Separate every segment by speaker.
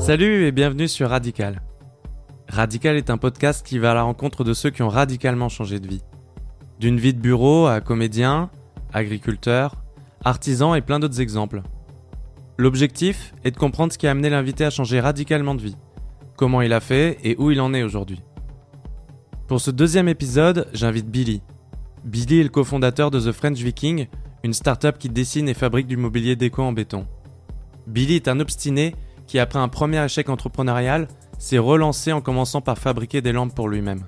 Speaker 1: Salut et bienvenue sur Radical. Radical est un podcast qui va à la rencontre de ceux qui ont radicalement changé de vie. D'une vie de bureau à comédien, agriculteur, artisan et plein d'autres exemples. L'objectif est de comprendre ce qui a amené l'invité à changer radicalement de vie, comment il a fait et où il en est aujourd'hui. Pour ce deuxième épisode, j'invite Billy. Billy est le cofondateur de The French Viking, une start-up qui dessine et fabrique du mobilier déco en béton. Billy est un obstiné qui, après un premier échec entrepreneurial, s'est relancé en commençant par fabriquer des lampes pour lui-même.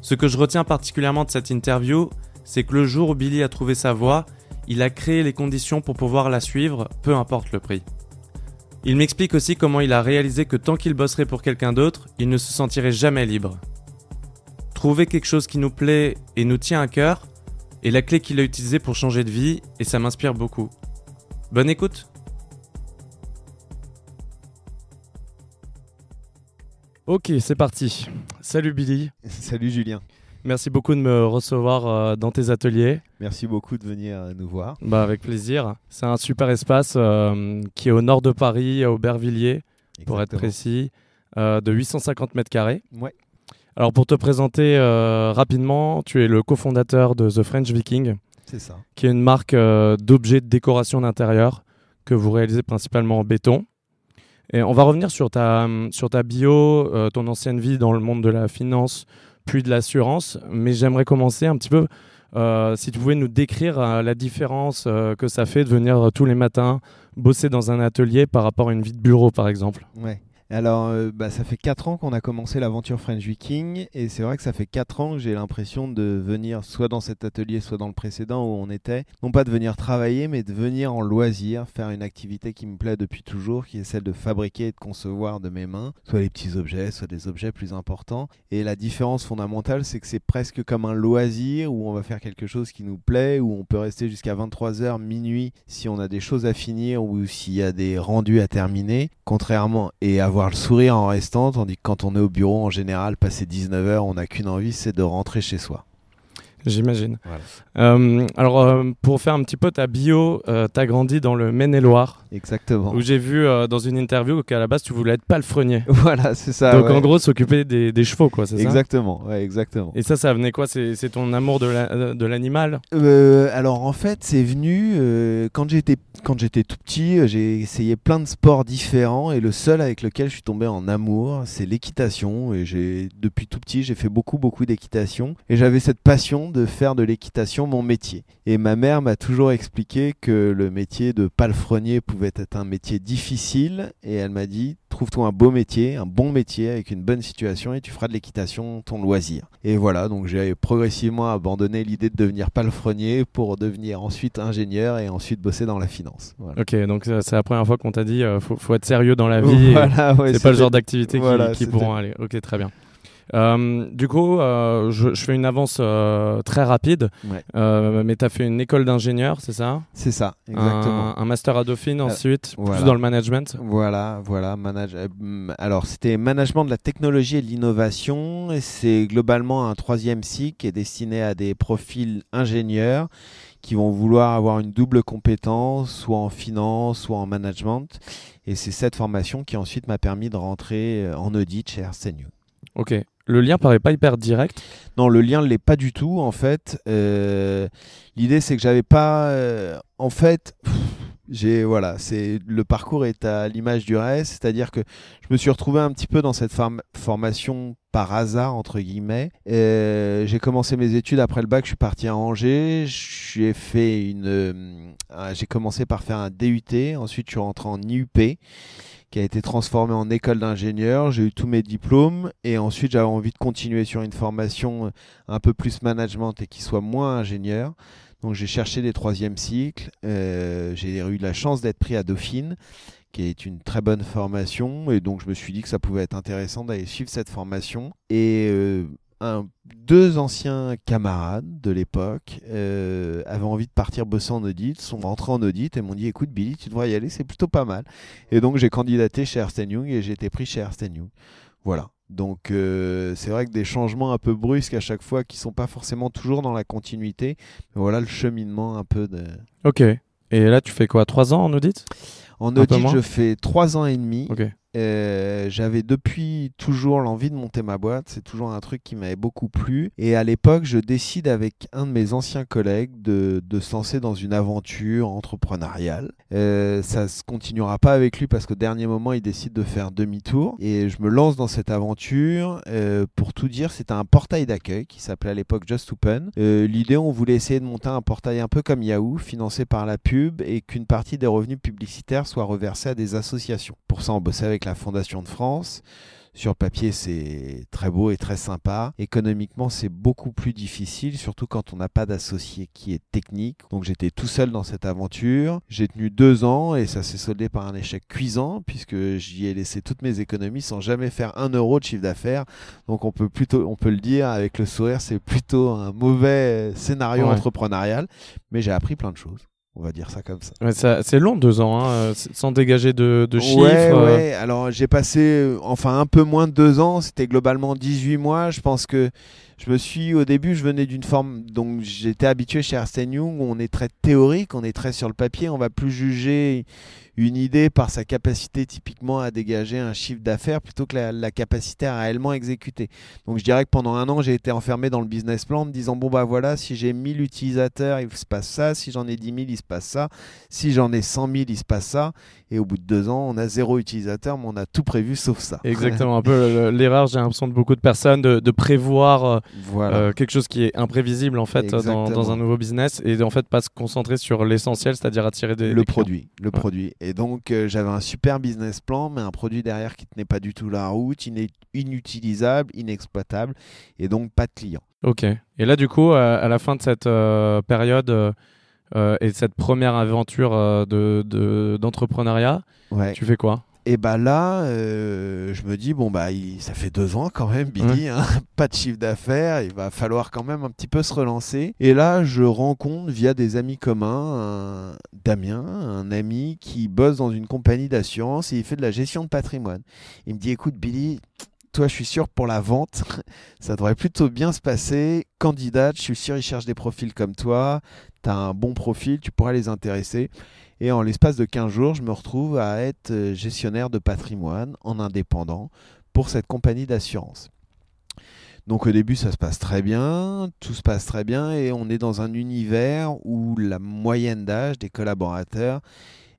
Speaker 1: Ce que je retiens particulièrement de cette interview, c'est que le jour où Billy a trouvé sa voie, il a créé les conditions pour pouvoir la suivre, peu importe le prix. Il m'explique aussi comment il a réalisé que tant qu'il bosserait pour quelqu'un d'autre, il ne se sentirait jamais libre. Trouver quelque chose qui nous plaît et nous tient à cœur est la clé qu'il a utilisée pour changer de vie et ça m'inspire beaucoup. Bonne écoute Ok, c'est parti. Salut Billy.
Speaker 2: Salut Julien.
Speaker 1: Merci beaucoup de me recevoir euh, dans tes ateliers.
Speaker 2: Merci beaucoup de venir euh, nous voir.
Speaker 1: Bah, avec plaisir. C'est un super espace euh, qui est au nord de Paris, à Aubervilliers, pour être précis, de 850 mètres carrés.
Speaker 2: Ouais.
Speaker 1: Alors pour te présenter rapidement, tu es le cofondateur de The French Viking.
Speaker 2: C'est ça.
Speaker 1: Qui est une marque d'objets de décoration d'intérieur que vous réalisez principalement en béton. Et on va revenir sur ta, sur ta bio, euh, ton ancienne vie dans le monde de la finance, puis de l'assurance. Mais j'aimerais commencer un petit peu, euh, si tu pouvais nous décrire euh, la différence que ça fait de venir tous les matins bosser dans un atelier par rapport à une vie de bureau, par exemple.
Speaker 2: Alors, euh, bah, ça fait 4 ans qu'on a commencé l'aventure French Viking, et c'est vrai que ça fait 4 ans que j'ai l'impression de venir soit dans cet atelier, soit dans le précédent où on était, non pas de venir travailler, mais de venir en loisir, faire une activité qui me plaît depuis toujours, qui est celle de fabriquer et de concevoir de mes mains, soit les petits objets, soit des objets plus importants. Et la différence fondamentale, c'est que c'est presque comme un loisir où on va faire quelque chose qui nous plaît, où on peut rester jusqu'à 23h, minuit, si on a des choses à finir ou s'il y a des rendus à terminer, contrairement et avoir le sourire en restant, tandis que quand on est au bureau, en général, passer 19h, on n'a qu'une envie, c'est de rentrer chez soi.
Speaker 1: J'imagine. Euh, alors, euh, pour faire un petit peu ta bio, euh, tu as grandi dans le Maine-et-Loire.
Speaker 2: Exactement.
Speaker 1: Où j'ai vu dans une interview qu'à la base, tu voulais être palefrenier.
Speaker 2: Voilà, c'est ça.
Speaker 1: Donc, en gros, s'occuper des, des, chevaux, quoi, c'est
Speaker 2: ça? Exactement, ouais, exactement.
Speaker 1: Et ça, ça venait quoi? C'est ton amour de l'animal?
Speaker 2: Alors, en fait, c'est venu quand j'étais quand j'étais tout petit, j'ai essayé plein de sports différents et le seul avec lequel je suis tombé en amour, c'est l'équitation. Et depuis tout petit, j'ai fait beaucoup, beaucoup d'équitation. Et j'avais cette passion de faire de l'équitation mon métier. Et ma mère m'a toujours expliqué que le métier de palefrenier pouvait être un métier difficile. Et elle m'a dit, trouve-toi un beau métier, un bon métier avec une bonne situation et tu feras de l'équitation ton loisir. Et voilà, donc j'ai progressivement abandonné l'idée de devenir palefrenier pour devenir ensuite ingénieur et ensuite bosser dans la finance.
Speaker 1: Ok, donc c'est la première fois qu'on t'a dit, euh, faut, faut, être sérieux dans la vie. c'est pas le genre d'activité qui, qui pourront aller. Ok, très bien. Euh, du coup, euh, je, fais une avance euh, très rapide. mais tu as fait une école d'ingénieur, c'est ça?
Speaker 2: C'est ça, exactement.
Speaker 1: Un, master à Dauphine ensuite, plus dans le management
Speaker 2: Voilà, voilà. Alors, c'était management de la technologie et de l'innovation. C'est globalement un troisième cycle qui est destiné à des profils ingénieurs qui vont vouloir avoir une double compétence, soit en finance, soit en management. Et c'est cette formation qui ensuite m'a permis de rentrer en audit chez Young.
Speaker 1: Ok. Le lien paraît pas hyper direct.
Speaker 2: Non, le lien ne l'est pas du tout en fait. Euh, l'idée c'est que j'avais pas. Euh, en fait, j'ai voilà, c'est le parcours est à l'image du reste, c'est-à-dire que je me suis retrouvé un petit peu dans cette formation par hasard entre guillemets. Euh, j'ai commencé mes études après le bac, je suis parti à Angers, j'ai fait une, j'ai commencé par faire un DUT, ensuite je suis rentré en IUP qui a été transformé en école d'ingénieur. J'ai eu tous mes diplômes et ensuite j'avais envie de continuer sur une formation euh, un peu plus management et qui soit moins ingénieur. Donc j'ai cherché des troisièmes cycles. Euh, j'ai eu la chance d'être pris à Dauphine, qui est une très bonne formation. Et donc je me suis dit que ça pouvait être intéressant d'aller suivre cette formation. Et euh, deux anciens camarades de l'époque euh, avaient envie de partir bosser en audit, sont rentrés en audit et m'ont dit écoute Billy, tu devrais y aller, c'est plutôt pas mal. Et donc j'ai candidaté chez Ernst Young et j'ai été pris chez Ernst Young. Voilà. Donc euh, c'est vrai que des changements un peu brusques à chaque fois qui sont pas forcément toujours dans la continuité. Mais voilà le cheminement un peu de.
Speaker 1: Ok. Et là tu fais quoi Trois ans en audit?
Speaker 2: En audit je fais trois ans et demi. Euh, j'avais depuis toujours l'envie de monter ma boîte. C'est toujours un truc qui m'avait beaucoup plu. Et à l'époque, je décide avec un de mes anciens collègues de, de se lancer dans une aventure entrepreneuriale. Euh, ça se continuera pas avec lui parce qu'au dernier moment, il décide de faire demi-tour. Et je me lance dans cette aventure. Euh, pour tout dire, c'était un portail d'accueil qui s'appelait à l'époque Just Open. Euh, L'idée, on voulait essayer de monter un portail un peu comme Yahoo, financé par la pub et qu'une partie des revenus publicitaires soit reversée à des associations. Pour ça, on bossait avec la Fondation de France. Sur papier, c'est très beau et très sympa. Économiquement, c'est beaucoup plus difficile, surtout quand on n'a pas d'associé qui est technique. Donc j'étais tout seul dans cette aventure. J'ai tenu deux ans et ça s'est soldé par un échec cuisant puisque j'y ai laissé toutes mes économies sans jamais faire un euro de chiffre d'affaires. Donc on peut plutôt, on peut le dire avec le sourire, c'est plutôt un mauvais scénario
Speaker 1: Ouais.
Speaker 2: entrepreneurial. Mais j'ai appris plein de choses. On va dire ça comme ça.
Speaker 1: Ouais, ça- c'est long, deux ans, hein, euh, sans dégager de, de chiffres.
Speaker 2: Ouais,
Speaker 1: euh,
Speaker 2: ouais. Alors j'ai passé, euh, enfin un peu moins de deux ans, c'était globalement 18 mois. Je pense que je me suis, au début, je venais d'une forme, donc j'étais habitué chez Ernst Young, où on est très théorique, on est très sur le papier, on va plus juger une idée par sa capacité typiquement à dégager un chiffre d'affaires plutôt que la, la capacité à réellement exécuter. Donc je dirais que pendant un an, j'ai été enfermé dans le business plan en me disant, bon bah voilà, si j'ai 1000 utilisateurs, il se passe ça, si j'en ai 10 000, il se passe ça, si j'en ai 100 000, il se passe ça. Et au bout de deux ans, on a zéro utilisateur, mais on a tout prévu sauf ça.
Speaker 1: Exactement, un peu l'erreur, j'ai l'impression de beaucoup de personnes, de, de prévoir euh,
Speaker 2: voilà.
Speaker 1: euh, quelque chose qui est imprévisible en fait dans, un nouveau business et en fait pas se concentrer sur l'essentiel, c'est-à-dire attirer des,
Speaker 2: le
Speaker 1: des
Speaker 2: produit, le
Speaker 1: Ouais.
Speaker 2: produit. Et donc euh, j'avais un super business plan, mais un produit derrière qui tenait pas du tout la route, iné- inutilisable, inexploitable, et donc pas de clients.
Speaker 1: Ok. Et là, du coup, euh, à la fin de cette euh, période euh, et de cette première aventure euh, de, de- d'entrepreneuriat,
Speaker 2: Ouais.
Speaker 1: tu fais quoi?
Speaker 2: Et bah là, euh, je me dis bon bah il- ça fait deux ans quand même, Billy, hein, pas de chiffre d'affaires, il va falloir quand même un petit peu se relancer. Et là, je rencontre via des amis communs un- Damien, un ami qui bosse dans une compagnie d'assurance et il fait de la gestion de patrimoine. Il me dit écoute Billy. Toi, je suis sûr pour la vente, ça devrait plutôt bien se passer. Candidate, je suis sûr, ils cherchent des profils comme toi. Tu as un bon profil, tu pourrais les intéresser. Et en l'espace de 15 jours, je me retrouve à être euh, gestionnaire de patrimoine en indépendant pour cette compagnie d'assurance. Donc au début, ça se passe très bien, tout se passe très bien et on est dans un univers où la moyenne d'âge des collaborateurs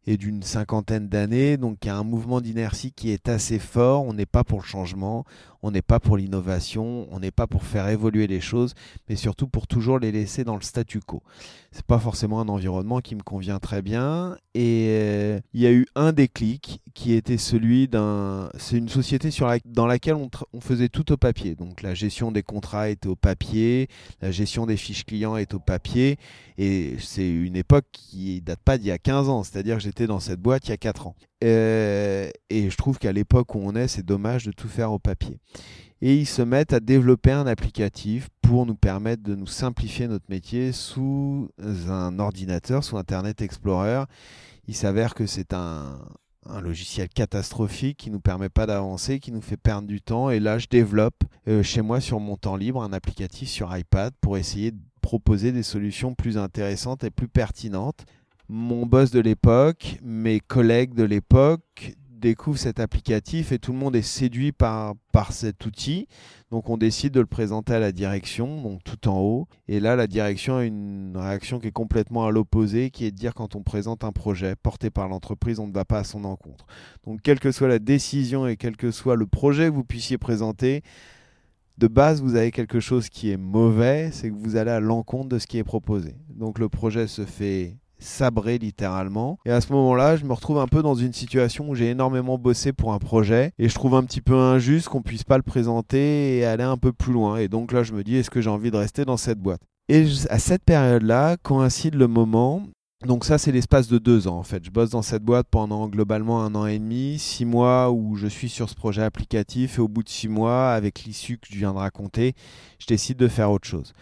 Speaker 2: est d'une cinquantaine d'années, donc il y a un mouvement d'inertie qui est assez fort, on n'est pas pour le changement, on n'est pas pour l'innovation, on n'est pas pour faire évoluer les choses, mais surtout pour toujours les laisser dans le statu quo. C'est pas forcément un environnement qui me convient très bien. Et euh, il y a eu un déclic qui était celui d'un. C'est une société dans laquelle on faisait tout au papier. Donc la gestion des contrats était au papier, la gestion des fiches clients est au papier. Et c'est une époque qui date pas d'il y a 15 ans. C'est-à-dire que j'étais dans cette boîte il y a 4 ans. Euh, et je trouve qu'à l'époque où on est, c'est dommage de tout faire au papier. Et ils se mettent à développer un applicatif pour nous permettre de nous simplifier notre métier sous un ordinateur, sous Internet Explorer. Il s'avère que c'est un, logiciel catastrophique qui nous permet pas d'avancer, qui nous fait perdre du temps. Et là, je développe euh, chez moi sur mon temps libre un applicatif sur iPad pour essayer de proposer des solutions plus intéressantes et plus pertinentes. Mon boss de l'époque, mes collègues de l'époque découvrent cet applicatif et tout le monde est séduit par, par cet outil. Donc on décide de le présenter à la direction, donc tout en haut. Et là, la direction a une réaction qui est complètement à l'opposé, qui est de dire quand on présente un projet porté par l'entreprise, on ne va pas à son encontre. Donc quelle que soit la décision et quel que soit le projet que vous puissiez présenter, de base, vous avez quelque chose qui est mauvais, c'est que vous allez à l'encontre de ce qui est proposé. Donc le projet se fait sabrer littéralement. Et à ce moment-là, je me retrouve un peu dans une situation où j'ai énormément bossé pour un projet et je trouve un petit peu injuste qu'on puisse pas le présenter et aller un peu plus loin. Et donc là, je me dis, est-ce que j'ai envie de rester dans cette boîte? Et à cette période-là coïncide le moment donc ça, c'est l'espace de deux ans en fait. Je bosse dans cette boîte pendant globalement un an et demi, six mois où je suis sur ce projet applicatif et au bout de six mois, avec l'issue que je viens de raconter, je décide de faire autre chose.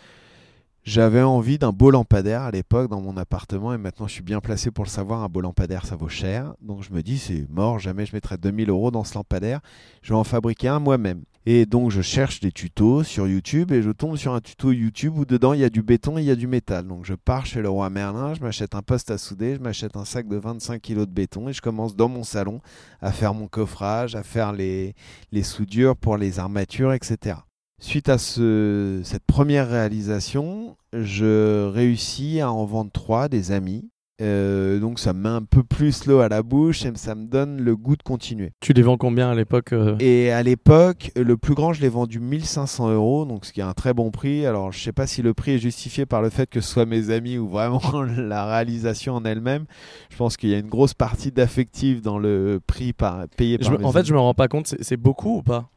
Speaker 2: J'avais envie d'un beau lampadaire à l'époque dans mon appartement et maintenant je suis bien placé pour le savoir, un beau lampadaire ça vaut cher. Donc je me dis c'est mort, jamais je mettrai 2000 euros dans ce lampadaire, je vais en fabriquer un moi-même. Et donc je cherche des tutos sur YouTube et je tombe sur un tuto YouTube où dedans il y a du béton et il y a du métal. Donc je pars chez le roi Merlin, je m'achète un poste à souder, je m'achète un sac de 25 kg de béton et je commence dans mon salon à faire mon coffrage, à faire les, les soudures pour les armatures, etc. Suite à ce, cette première réalisation, je réussis à en vendre trois des amis euh, donc ça me met un peu plus l'eau à la bouche et ça me donne le goût de continuer.
Speaker 1: Tu les vends combien à l'époque euh?
Speaker 2: Et à l'époque, le plus grand, je l'ai vendu 1500 euros, donc ce qui est un très bon prix. Alors je sais pas si le prix est justifié par le fait que ce soit mes amis ou vraiment la réalisation en elle-même. Je pense qu'il y a une grosse partie d'affectif dans le prix par, payé par.
Speaker 1: en fait, je me rends pas compte, c'est beaucoup ou pas?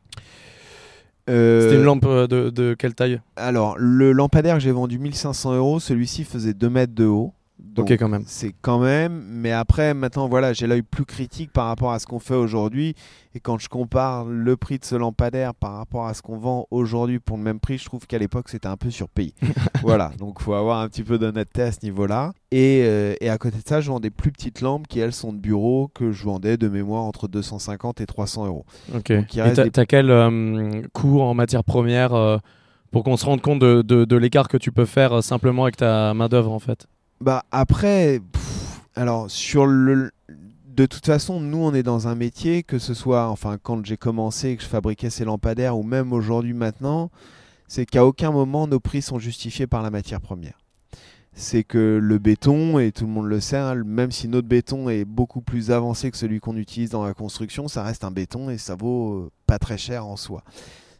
Speaker 1: Euh, C'était une lampe de, de, quelle taille?
Speaker 2: Alors, le lampadaire que j'ai vendu 1500 euros, celui-ci faisait 2 mètres de haut.
Speaker 1: Donc, quand même.
Speaker 2: C'est quand même. Mais après, maintenant, voilà, j'ai l'œil plus critique par rapport à ce qu'on fait aujourd'hui. Et quand je compare le prix de ce lampadaire par rapport à ce qu'on vend aujourd'hui pour le même prix, je trouve qu'à l'époque, c'était un peu surpayé. voilà, donc il faut avoir un petit peu d'honnêteté à ce niveau-là. Et, euh, et, à côté de ça, je vends des plus petites lampes qui, elles, sont de bureau que je vendais de mémoire entre 250 et 300 euros.
Speaker 1: Ok. et t'as quel euh, coût en matière première euh, pour qu'on se rende compte de, de, de l'écart que tu peux faire simplement avec ta main-d'œuvre en fait?
Speaker 2: Bah après, alors sur le, de toute façon, nous on est dans un métier que ce soit, enfin quand j'ai commencé et que je fabriquais ces lampadaires ou même aujourd'hui maintenant, c'est qu'à aucun moment nos prix sont justifiés par la matière première. C'est que le béton, et tout le monde le sait, hein, même si notre béton est beaucoup plus avancé que celui qu'on utilise dans la construction, ça reste un béton et ça vaut euh, pas très cher en soi.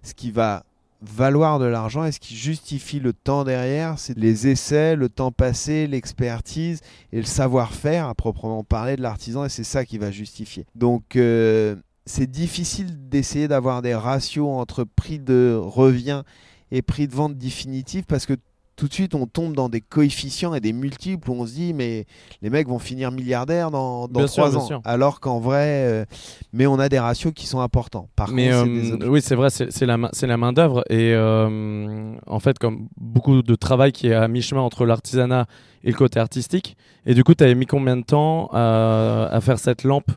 Speaker 2: Ce qui va valoir de l'argent et ce qui justifie le temps derrière, c'est les essais, le temps passé, l'expertise et le savoir-faire à proprement parler de l'artisan et c'est ça qui va justifier. Donc euh, c'est difficile d'essayer d'avoir des ratios entre prix de revient et prix de vente définitif parce que tout de suite on tombe dans des coefficients et des multiples où on se dit mais les mecs vont finir milliardaires dans, dans 3 ans. Alors qu'en vrai, euh, mais on a des ratios qui sont importants. Par
Speaker 1: mais euh, oui, c'est vrai, c'est la, la main d'œuvre et euh, en fait comme beaucoup de travail qui est à mi-chemin entre l'artisanat et le côté artistique. Et du coup, tu avais mis combien de temps à faire cette lampe?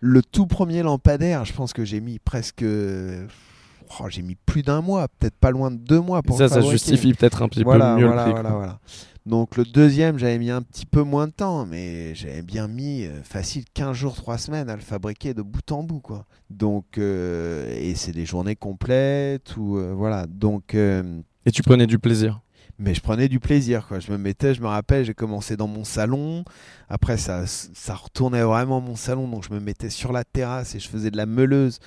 Speaker 2: Le tout premier lampadaire, je pense que j'ai mis presque Oh, j'ai mis plus d'un mois, peut-être pas loin de deux mois pour
Speaker 1: ça. Ça justifie peut-être un petit peu mieux
Speaker 2: voilà,
Speaker 1: le
Speaker 2: prix. Voilà, Donc le deuxième, j'avais mis un petit peu moins de temps, mais j'avais bien mis euh, facile 15 jours, 3 semaines à le fabriquer de bout en bout. Quoi. Donc, euh, et c'est des journées complètes. Ou, euh, voilà. Donc,
Speaker 1: et tu prenais du plaisir?
Speaker 2: Mais je prenais du plaisir. Quoi. Je me mettais, je me rappelle, j'ai commencé dans mon salon. Après, ça, ça retournait vraiment mon salon. Donc, je me mettais sur la terrasse et je faisais de la meuleuse.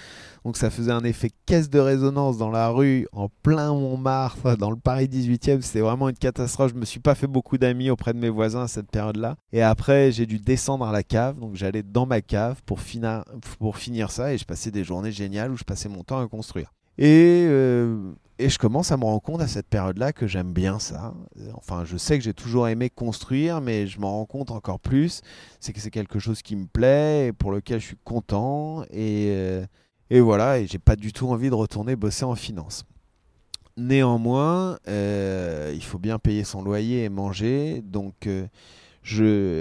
Speaker 2: Donc, ça faisait un effet caisse de résonance dans la rue, en plein Montmartre, dans le Paris 18e. C'était vraiment une catastrophe. Je me suis pas fait beaucoup d'amis auprès de mes voisins à cette période-là. Et après, j'ai dû descendre à la cave. Donc, j'allais dans ma cave pour, finir, pour finir ça. Et je passais des journées géniales où je passais mon temps à construire. Et euh, et je commence à me rendre compte à cette période-là que j'aime bien ça. Enfin, je sais que j'ai toujours aimé construire, mais je m'en rends compte encore plus. C'est que c'est quelque chose qui me plaît et pour lequel je suis content. Et, euh, et voilà, et j'ai pas du tout envie de retourner bosser en finance. Néanmoins, euh, il faut bien payer son loyer et manger. Donc,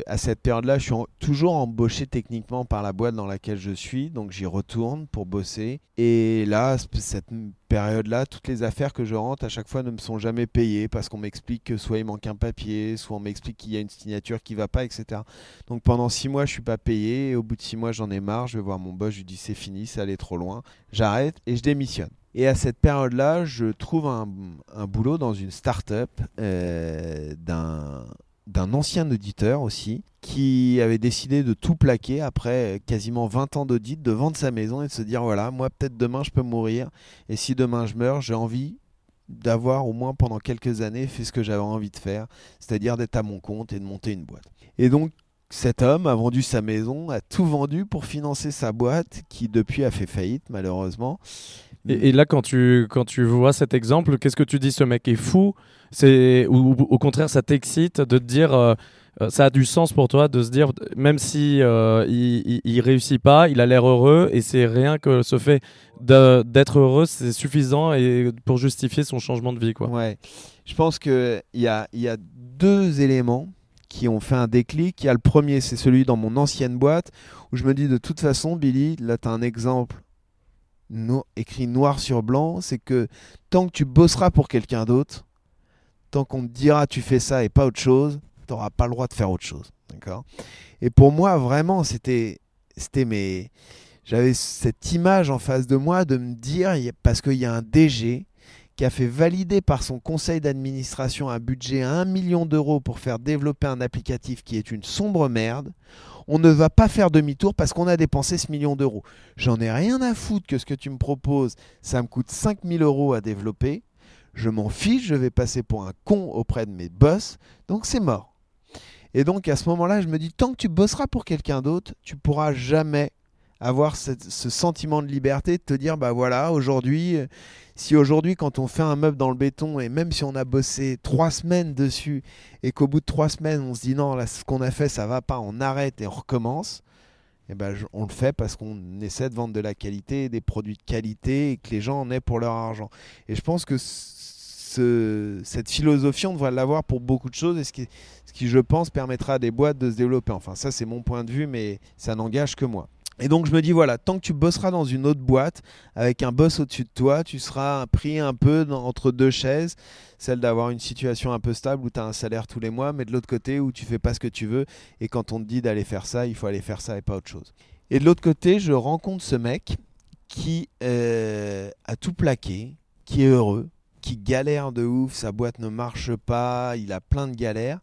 Speaker 2: à cette période-là, je suis toujours embauché techniquement par la boîte dans laquelle je suis, donc j'y retourne pour bosser. Et là, cette période-là, toutes les affaires que je rentre à chaque fois ne me sont jamais payées parce qu'on m'explique que soit il manque un papier, soit on m'explique qu'il y a une signature qui va pas, etc. Donc pendant six mois, je suis pas payé. Au bout de six mois, j'en ai marre. Je vais voir mon boss, je lui dis c'est fini, c'est allé trop loin. J'arrête et je démissionne. Et à cette période-là, je trouve un, boulot dans une start-up euh, d'un d'un ancien auditeur aussi, qui avait décidé de tout plaquer après quasiment 20 ans d'audit, de vendre sa maison et de se dire voilà, moi peut-être demain je peux mourir, et si demain je meurs, j'ai envie d'avoir au moins pendant quelques années fait ce que j'avais envie de faire, c'est-à-dire d'être à mon compte et de monter une boîte. Et donc cet homme a vendu sa maison, a tout vendu pour financer sa boîte, qui depuis a fait faillite malheureusement.
Speaker 1: Et, là, quand tu, quand tu vois cet exemple, qu'est-ce que tu dis Ce mec est fou? C'est ou, au contraire, ça t'excite de te dire. Euh, euh, ça a du sens pour toi de se dire, même si euh, il, réussit pas, il a l'air heureux et c'est rien que ce fait d'être heureux, c'est suffisant et pour justifier son changement de vie, quoi.
Speaker 2: Ouais, je pense que il y a, y a deux éléments qui ont fait un déclic. Il y a le premier, c'est celui dans mon ancienne boîte où je me dis de toute façon, Billy, là tu as un exemple écrit noir sur blanc, c'est que tant que tu bosseras pour quelqu'un d'autre, tant qu'on te dira tu fais ça et pas autre chose, tu n'auras pas le droit de faire autre chose. Et pour moi, vraiment, c'était, c'était mes, j'avais cette image en face de moi de me dire, parce qu'il y a un DG qui a fait valider par son conseil d'administration un budget à 1 million d'euros pour faire développer un applicatif qui est une sombre merde, on ne va pas faire demi-tour parce qu'on a dépensé ce million d'euros. J'en ai rien à foutre que ce que tu me proposes, ça me coûte 5000 euros à développer. Je m'en fiche, je vais passer pour un con auprès de mes boss, donc c'est mort. Et donc à ce moment-là, je me dis, tant que tu bosseras pour quelqu'un d'autre, tu pourras jamais avoir ce sentiment de liberté, de te dire, bah voilà, aujourd'hui, euh, si aujourd'hui, quand on fait un meuble dans le béton, et même si on a bossé trois semaines dessus, et qu'au bout de trois semaines, on se dit, non, là, ce qu'on a fait, ça va pas, on arrête et on recommence, et eh ben, on le fait parce qu'on essaie de vendre de la qualité, des produits de qualité, et que les gens en aient pour leur argent. Et je pense que ce, cette philosophie, on devrait l'avoir pour beaucoup de choses, et ce qui, ce qui, je pense, permettra à des boîtes de se développer. Enfin, ça, c'est mon point de vue, mais ça n'engage que moi. Et donc je me dis voilà, tant que tu bosseras dans une autre boîte avec un boss au-dessus de toi, tu seras pris un peu entre deux chaises, celle d'avoir une situation un peu stable où tu as un salaire tous les mois, mais de l'autre côté où tu fais pas ce que tu veux et quand on te dit d'aller faire ça, il faut aller faire ça et pas autre chose. Et de l'autre côté, je rencontre ce mec qui euh, a tout plaqué, qui est heureux, qui galère de ouf, sa boîte ne marche pas, il a plein de galères,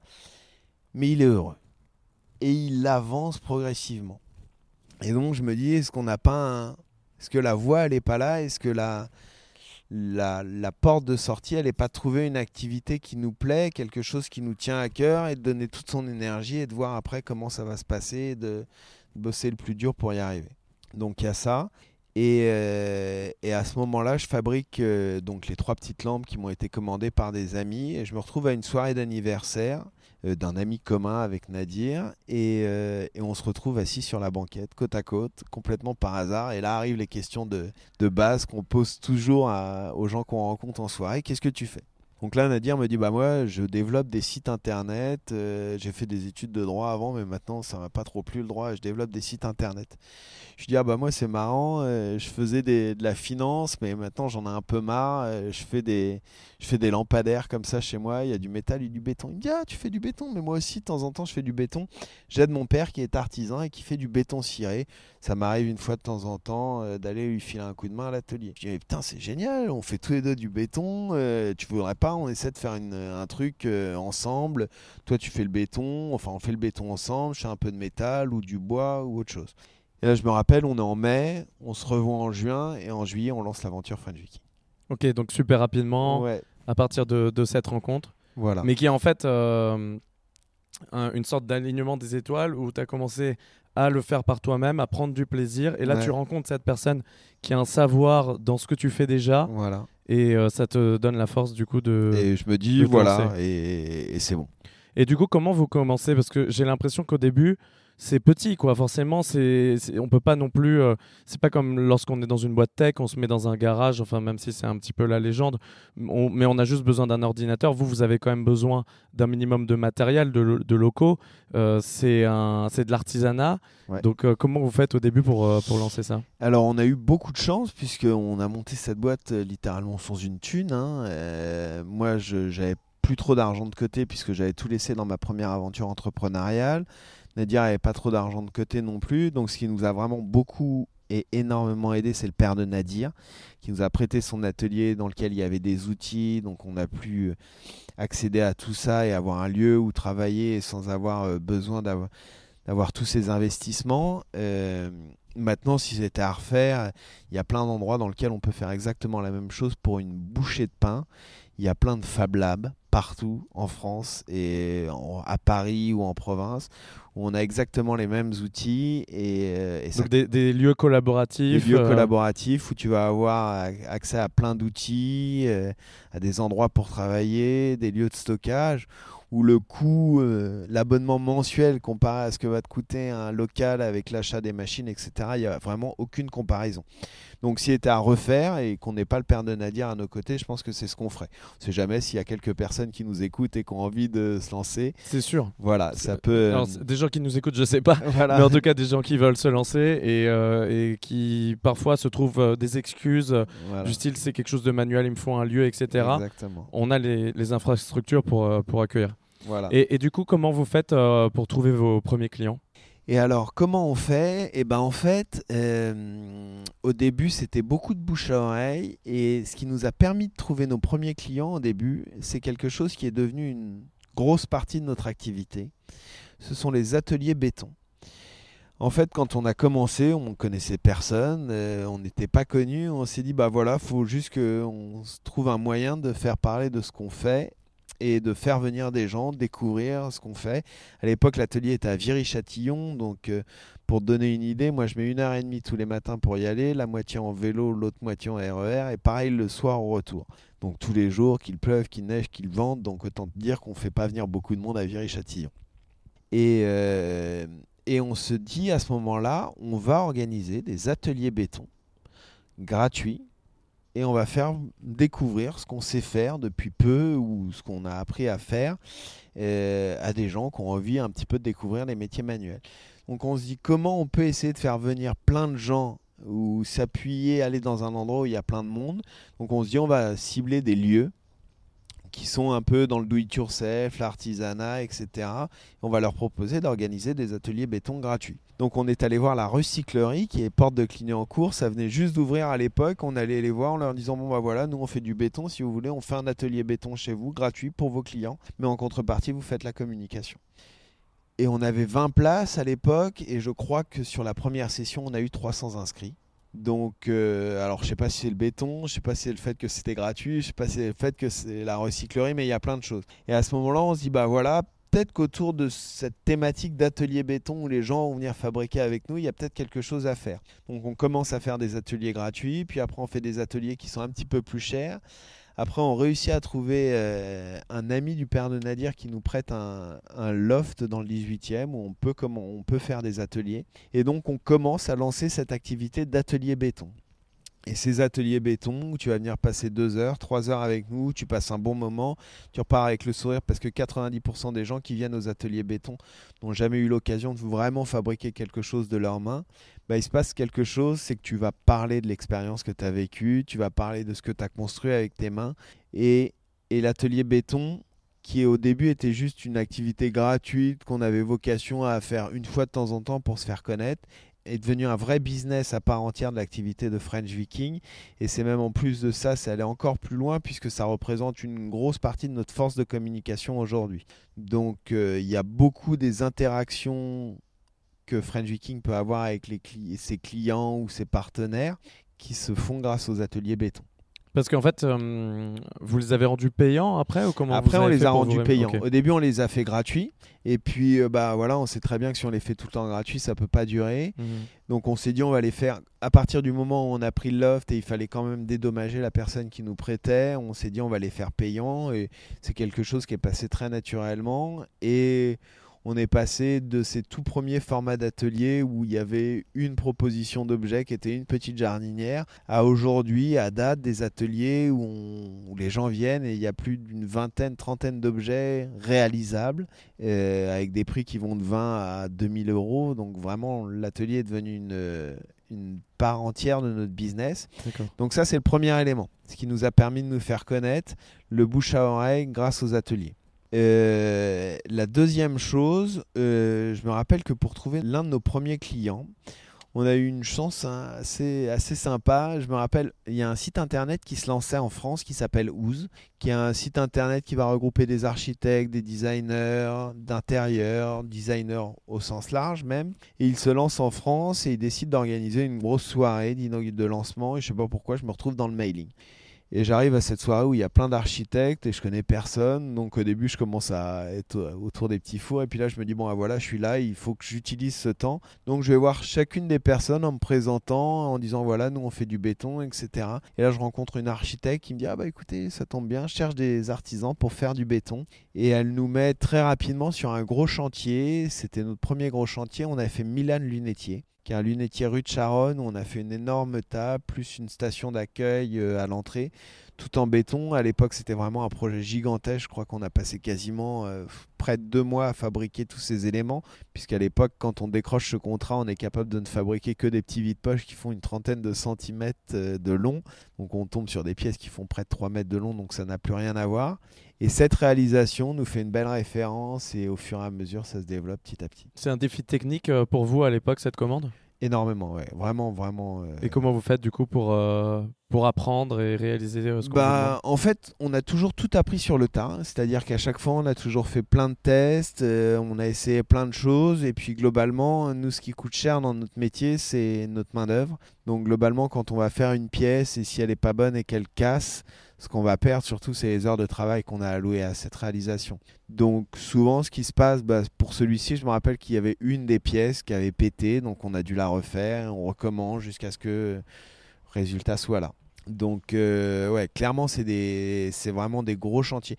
Speaker 2: mais il est heureux. Et il avance progressivement. Et donc je me dis, est-ce qu'on n'a pas. Est-ce que la voie, elle n'est pas là? Est-ce que la, la, porte de sortie, elle n'est pas de trouver une activité qui nous plaît, quelque chose qui nous tient à cœur et de donner toute son énergie et de voir après comment ça va se passer et de, bosser le plus dur pour y arriver? Donc il y a ça. Et, euh, et, à ce moment-là, je fabrique euh, donc les trois petites lampes qui m'ont été commandées par des amis. Et je me retrouve à une soirée d'anniversaire d'un ami commun avec Nadir. Euh, et, on se retrouve assis sur la banquette, côte à côte, complètement par hasard. Et là arrivent les questions de, base qu'on pose toujours aux gens qu'on rencontre en soirée. Qu'est-ce que tu fais? Donc là, Nadir me dit bah moi, je développe des sites internet. Euh, j'ai fait des études de droit avant, mais maintenant ça m'a pas trop plu le droit. Je développe des sites internet. Je dis ah bah moi c'est marrant. je faisais de la finance, mais maintenant j'en ai un peu marre. je fais des je fais des lampadaires comme ça chez moi, il y a du métal et du béton. Il me dit Ah, tu fais du béton, mais moi aussi, de temps en temps, je fais du béton. J'aide mon père qui est artisan et qui fait du béton ciré. Ça m'arrive une fois de temps en temps euh, d'aller lui filer un coup de main à l'atelier. Je dis Putain, c'est génial, on fait tous les deux du béton. Euh, tu voudrais pas, on essaie de faire un truc euh, ensemble. Toi, tu fais le béton, enfin, on fait le béton ensemble. Je fais un peu de métal ou du bois ou autre chose. Et là, je me rappelle, on est en mai, on se revoit en juin et en juillet, on lance l'aventure French Viking.
Speaker 1: Ok, donc super rapidement, à partir de, cette rencontre. Voilà. Mais qui est en fait euh, une sorte d'alignement des étoiles où tu as commencé à le faire par toi-même, à prendre du plaisir. Et là, tu rencontres cette personne qui a un savoir dans ce que tu fais déjà. Voilà. Et euh, ça te donne la force du coup de.
Speaker 2: Et je me dis, voilà, et, et c'est bon.
Speaker 1: Et du coup, comment vous commencez? Parce que j'ai l'impression qu'au début, c'est petit quoi. Forcément c'est on peut pas non plus euh, c'est pas comme lorsqu'on est dans une boîte tech on se met dans un garage enfin même si c'est un petit peu la légende mais on a juste besoin d'un ordinateur. Vous vous avez quand même besoin d'un minimum de matériel de, locaux. Euh, c'est un c'est de l'artisanat. Donc euh, comment vous faites au début pour pour lancer ça?
Speaker 2: Alors on a eu beaucoup de chance puisqu'on a monté cette boîte littéralement sans une thune hein. moi je j'avais plus trop d'argent de côté puisque j'avais tout laissé dans ma première aventure entrepreneuriale Nadir n'avait pas trop d'argent de côté non plus. Donc, ce qui nous a vraiment beaucoup et énormément aidé, c'est le père de Nadir, qui nous a prêté son atelier dans lequel il y avait des outils. Donc, on a pu euh, accéder à tout ça et avoir un lieu où travailler sans avoir euh, besoin d'avoir tous ces investissements. Euh, maintenant, si c'était à refaire, il y a plein d'endroits dans lesquels on peut faire exactement la même chose pour une bouchée de pain. Il y a plein de Fab Labs partout en France et à Paris ou en province où on a exactement les mêmes outils et,
Speaker 1: euh, Donc des, lieux collaboratifs
Speaker 2: des lieux euh, collaboratifs où tu vas avoir accès à plein d'outils euh, à des endroits pour travailler des lieux de stockage où le coût, l'abonnement mensuel comparé à ce que va te coûter un local avec l'achat des machines, etc., il n'y a vraiment aucune comparaison. Donc s'il était à refaire et qu'on n'ait pas le père de Nadir à nos côtés, je pense que c'est ce qu'on ferait. On ne sait jamais s'il y a quelques personnes qui nous écoutent et qui ont envie de se lancer.
Speaker 1: C'est sûr.
Speaker 2: Voilà, ça peut...
Speaker 1: Alors, des gens qui nous écoutent, je ne sais pas, mais en tout cas des gens qui veulent se lancer et, et qui parfois se trouvent des excuses du style c'est quelque chose de manuel, il me faut un lieu, etc.
Speaker 2: Exactement.
Speaker 1: On a les, les infrastructures pour, pour accueillir.
Speaker 2: Voilà.
Speaker 1: Et, du coup, comment vous faites euh, pour trouver vos premiers clients?
Speaker 2: Et alors, comment on fait? Eh ben, en fait, euh, au début, c'était beaucoup de bouche à oreille. Et ce qui nous a permis de trouver nos premiers clients au début, c'est quelque chose qui est devenu une grosse partie de notre activité. Ce sont les ateliers béton. En fait, quand on a commencé, on ne connaissait personne, euh, on n'était pas connu. On s'est dit, bah voilà, faut juste qu'on trouve un moyen de faire parler de ce qu'on fait et de faire venir des gens, découvrir ce qu'on fait. À l'époque, l'atelier était à Viry-Châtillon, donc euh, pour te donner une idée, moi je mets une heure et demie tous les matins pour y aller, la moitié en vélo, l'autre moitié en RER, e et pareil le soir au retour. Donc tous les jours, qu'il pleuve, qu'il neige, qu'il vente, donc autant te dire qu'on ne fait pas venir beaucoup de monde à Viry-Châtillon. Et, euh, et on se dit à ce moment-là, on va organiser des ateliers béton gratuits et on va faire découvrir ce qu'on sait faire depuis peu ou ce qu'on a appris à faire euh, à des gens qui ont envie un petit peu de découvrir les métiers manuels. Donc on se dit comment on peut essayer de faire venir plein de gens ou s'appuyer, aller dans un endroit où il y a plein de monde? Donc on se dit on va cibler des lieux qui sont un peu dans le do-it-yourself, l'artisanat, etc. On va leur proposer d'organiser des ateliers béton gratuits. Donc on est allé voir la recyclerie qui est porte de Clignancourt. Ça venait juste d'ouvrir à l'époque. On allait les voir en leur disant bon bah voilà, nous on fait du béton. Si vous voulez, on fait un atelier béton chez vous, gratuit pour vos clients. Mais en contrepartie, vous faites la communication. Et on avait 20 places à l'époque et je crois que sur la première session, on a eu 300 inscrits. Donc, euh, alors je sais pas si c'est le béton, je sais pas si c'est le fait que c'était gratuit, je sais pas si c'est le fait que c'est la recyclerie, mais il y a plein de choses. Et à ce moment-là, on se dit bah voilà, peut-être qu'autour de cette thématique d'atelier béton où les gens vont venir fabriquer avec nous, il y a peut-être quelque chose à faire. Donc on commence à faire des ateliers gratuits, puis après on fait des ateliers qui sont un petit peu plus chers. Après, on réussit à trouver euh, un ami du père de Nadir qui nous prête un, loft dans le 18e où on peut, on peut faire des ateliers. Et donc, on commence à lancer cette activité d'atelier béton. Et ces ateliers béton où tu vas venir passer deux heures, trois heures avec nous, tu passes un bon moment, tu repars avec le sourire parce que 90% des gens qui viennent aux ateliers béton n'ont jamais eu l'occasion de vraiment fabriquer quelque chose de leurs mains. Bah, il se passe quelque chose, c'est que tu vas parler de l'expérience que tu as vécue, tu vas parler de ce que tu as construit avec tes mains. Et, et l'atelier béton, qui au début était juste une activité gratuite qu'on avait vocation à faire une fois de temps en temps pour se faire connaître, est devenu un vrai business à part entière de l'activité de French Viking. Et c'est même en plus de ça, c'est aller encore plus loin puisque ça représente une grosse partie de notre force de communication aujourd'hui. Donc euh, il y a beaucoup des interactions que French Viking peut avoir avec les ses clients ou ses partenaires qui se font grâce aux ateliers béton.
Speaker 1: Parce qu'en fait, euh, vous les avez rendus payants après ou comment
Speaker 2: Après, on les a rendus payants. Au début, on les a fait gratuits. Et puis, euh, bah voilà, on sait très bien que si on les fait tout le temps gratuits, ça peut pas durer. Mhm. Donc, on s'est dit, on va les faire à partir du moment où on a pris le loft et il fallait quand même dédommager la personne qui nous prêtait. On s'est dit, on va les faire payants. Et c'est quelque chose qui est passé très naturellement. Et on est passé de ces tout premiers formats d'atelier où il y avait une proposition d'objet qui était une petite jardinière à aujourd'hui, à date, des ateliers où, les gens viennent et il y a plus d'une vingtaine, trentaine d'objets réalisables euh, avec des prix qui vont de 20 à 2000 euros. Donc vraiment, l'atelier est devenu une, une part entière de notre business. Donc ça, c'est le premier élément, ce qui nous a permis de nous faire connaître, le bouche à oreille grâce aux ateliers. Euh, la deuxième chose, euh, je me rappelle que pour trouver l'un de nos premiers clients, on a eu une chance assez, sympa. Je me rappelle, il y a un site internet qui se lançait en France qui s'appelle Ooze, qui est un site internet qui va regrouper des architectes, des designers d'intérieur, designers au sens large même. Et il se lance en France et il décide d'organiser une grosse soirée de lancement. Je sais pas pourquoi, je me retrouve dans le mailing. Et j'arrive à cette soirée où il y a plein d'architectes et je connais personne. Donc au début, je commence à être autour des petits fours. Et puis là, je me dis, bon, ah, voilà, je suis là, il faut que j'utilise ce temps. Donc je vais voir chacune des personnes en me présentant, en disant, voilà, nous, on fait du béton, etc. Et là, je rencontre une architecte qui me dit, ah bah écoutez, ça tombe bien, je cherche des artisans pour faire du béton. Et elle nous met très rapidement sur un gros chantier. C'était notre premier gros chantier. On avait fait Milan Lunetier qui est un lunetier rue de Charonne où on a fait une énorme table, plus une station d'accueil euh, à l'entrée, tout en béton. À l'époque, c'était vraiment un projet gigantesque. Je crois qu'on a passé quasiment euh, près de deux mois à fabriquer tous ces éléments, puisqu'à l'époque, quand on décroche ce contrat, on est capable de ne fabriquer que des petits vides-poches qui font une trentaine de centimètres euh, de long. Donc on tombe sur des pièces qui font près de 3 mètres de long, donc ça n'a plus rien à voir. Et cette réalisation nous fait une belle référence et au fur et à mesure, ça se développe petit à petit.
Speaker 1: C'est un défi technique euh, pour vous à l'époque, cette commande?
Speaker 2: Énormément, ouais. Vraiment, vraiment. Euh,
Speaker 1: et comment vous faites du coup pour, euh, pour apprendre et réaliser ce qu'on
Speaker 2: bah, En fait, on a toujours tout appris sur le tas. C'est-à-dire qu'à chaque fois, on a toujours fait plein de tests, on a essayé plein de choses. Et puis globalement, nous, ce qui coûte cher dans notre métier, c'est notre main-d'œuvre. Donc globalement, quand on va faire une pièce et si elle n'est pas bonne et qu'elle casse, ce qu'on va perdre surtout, c'est les heures de travail qu'on a allouées à cette réalisation. Donc souvent, ce qui se passe, bah, pour celui-ci, je me rappelle qu'il y avait une des pièces qui avait pété, donc on a dû la refaire, on recommence jusqu'à ce que le résultat soit là. Donc euh, ouais, clairement, c'est vraiment des gros chantiers.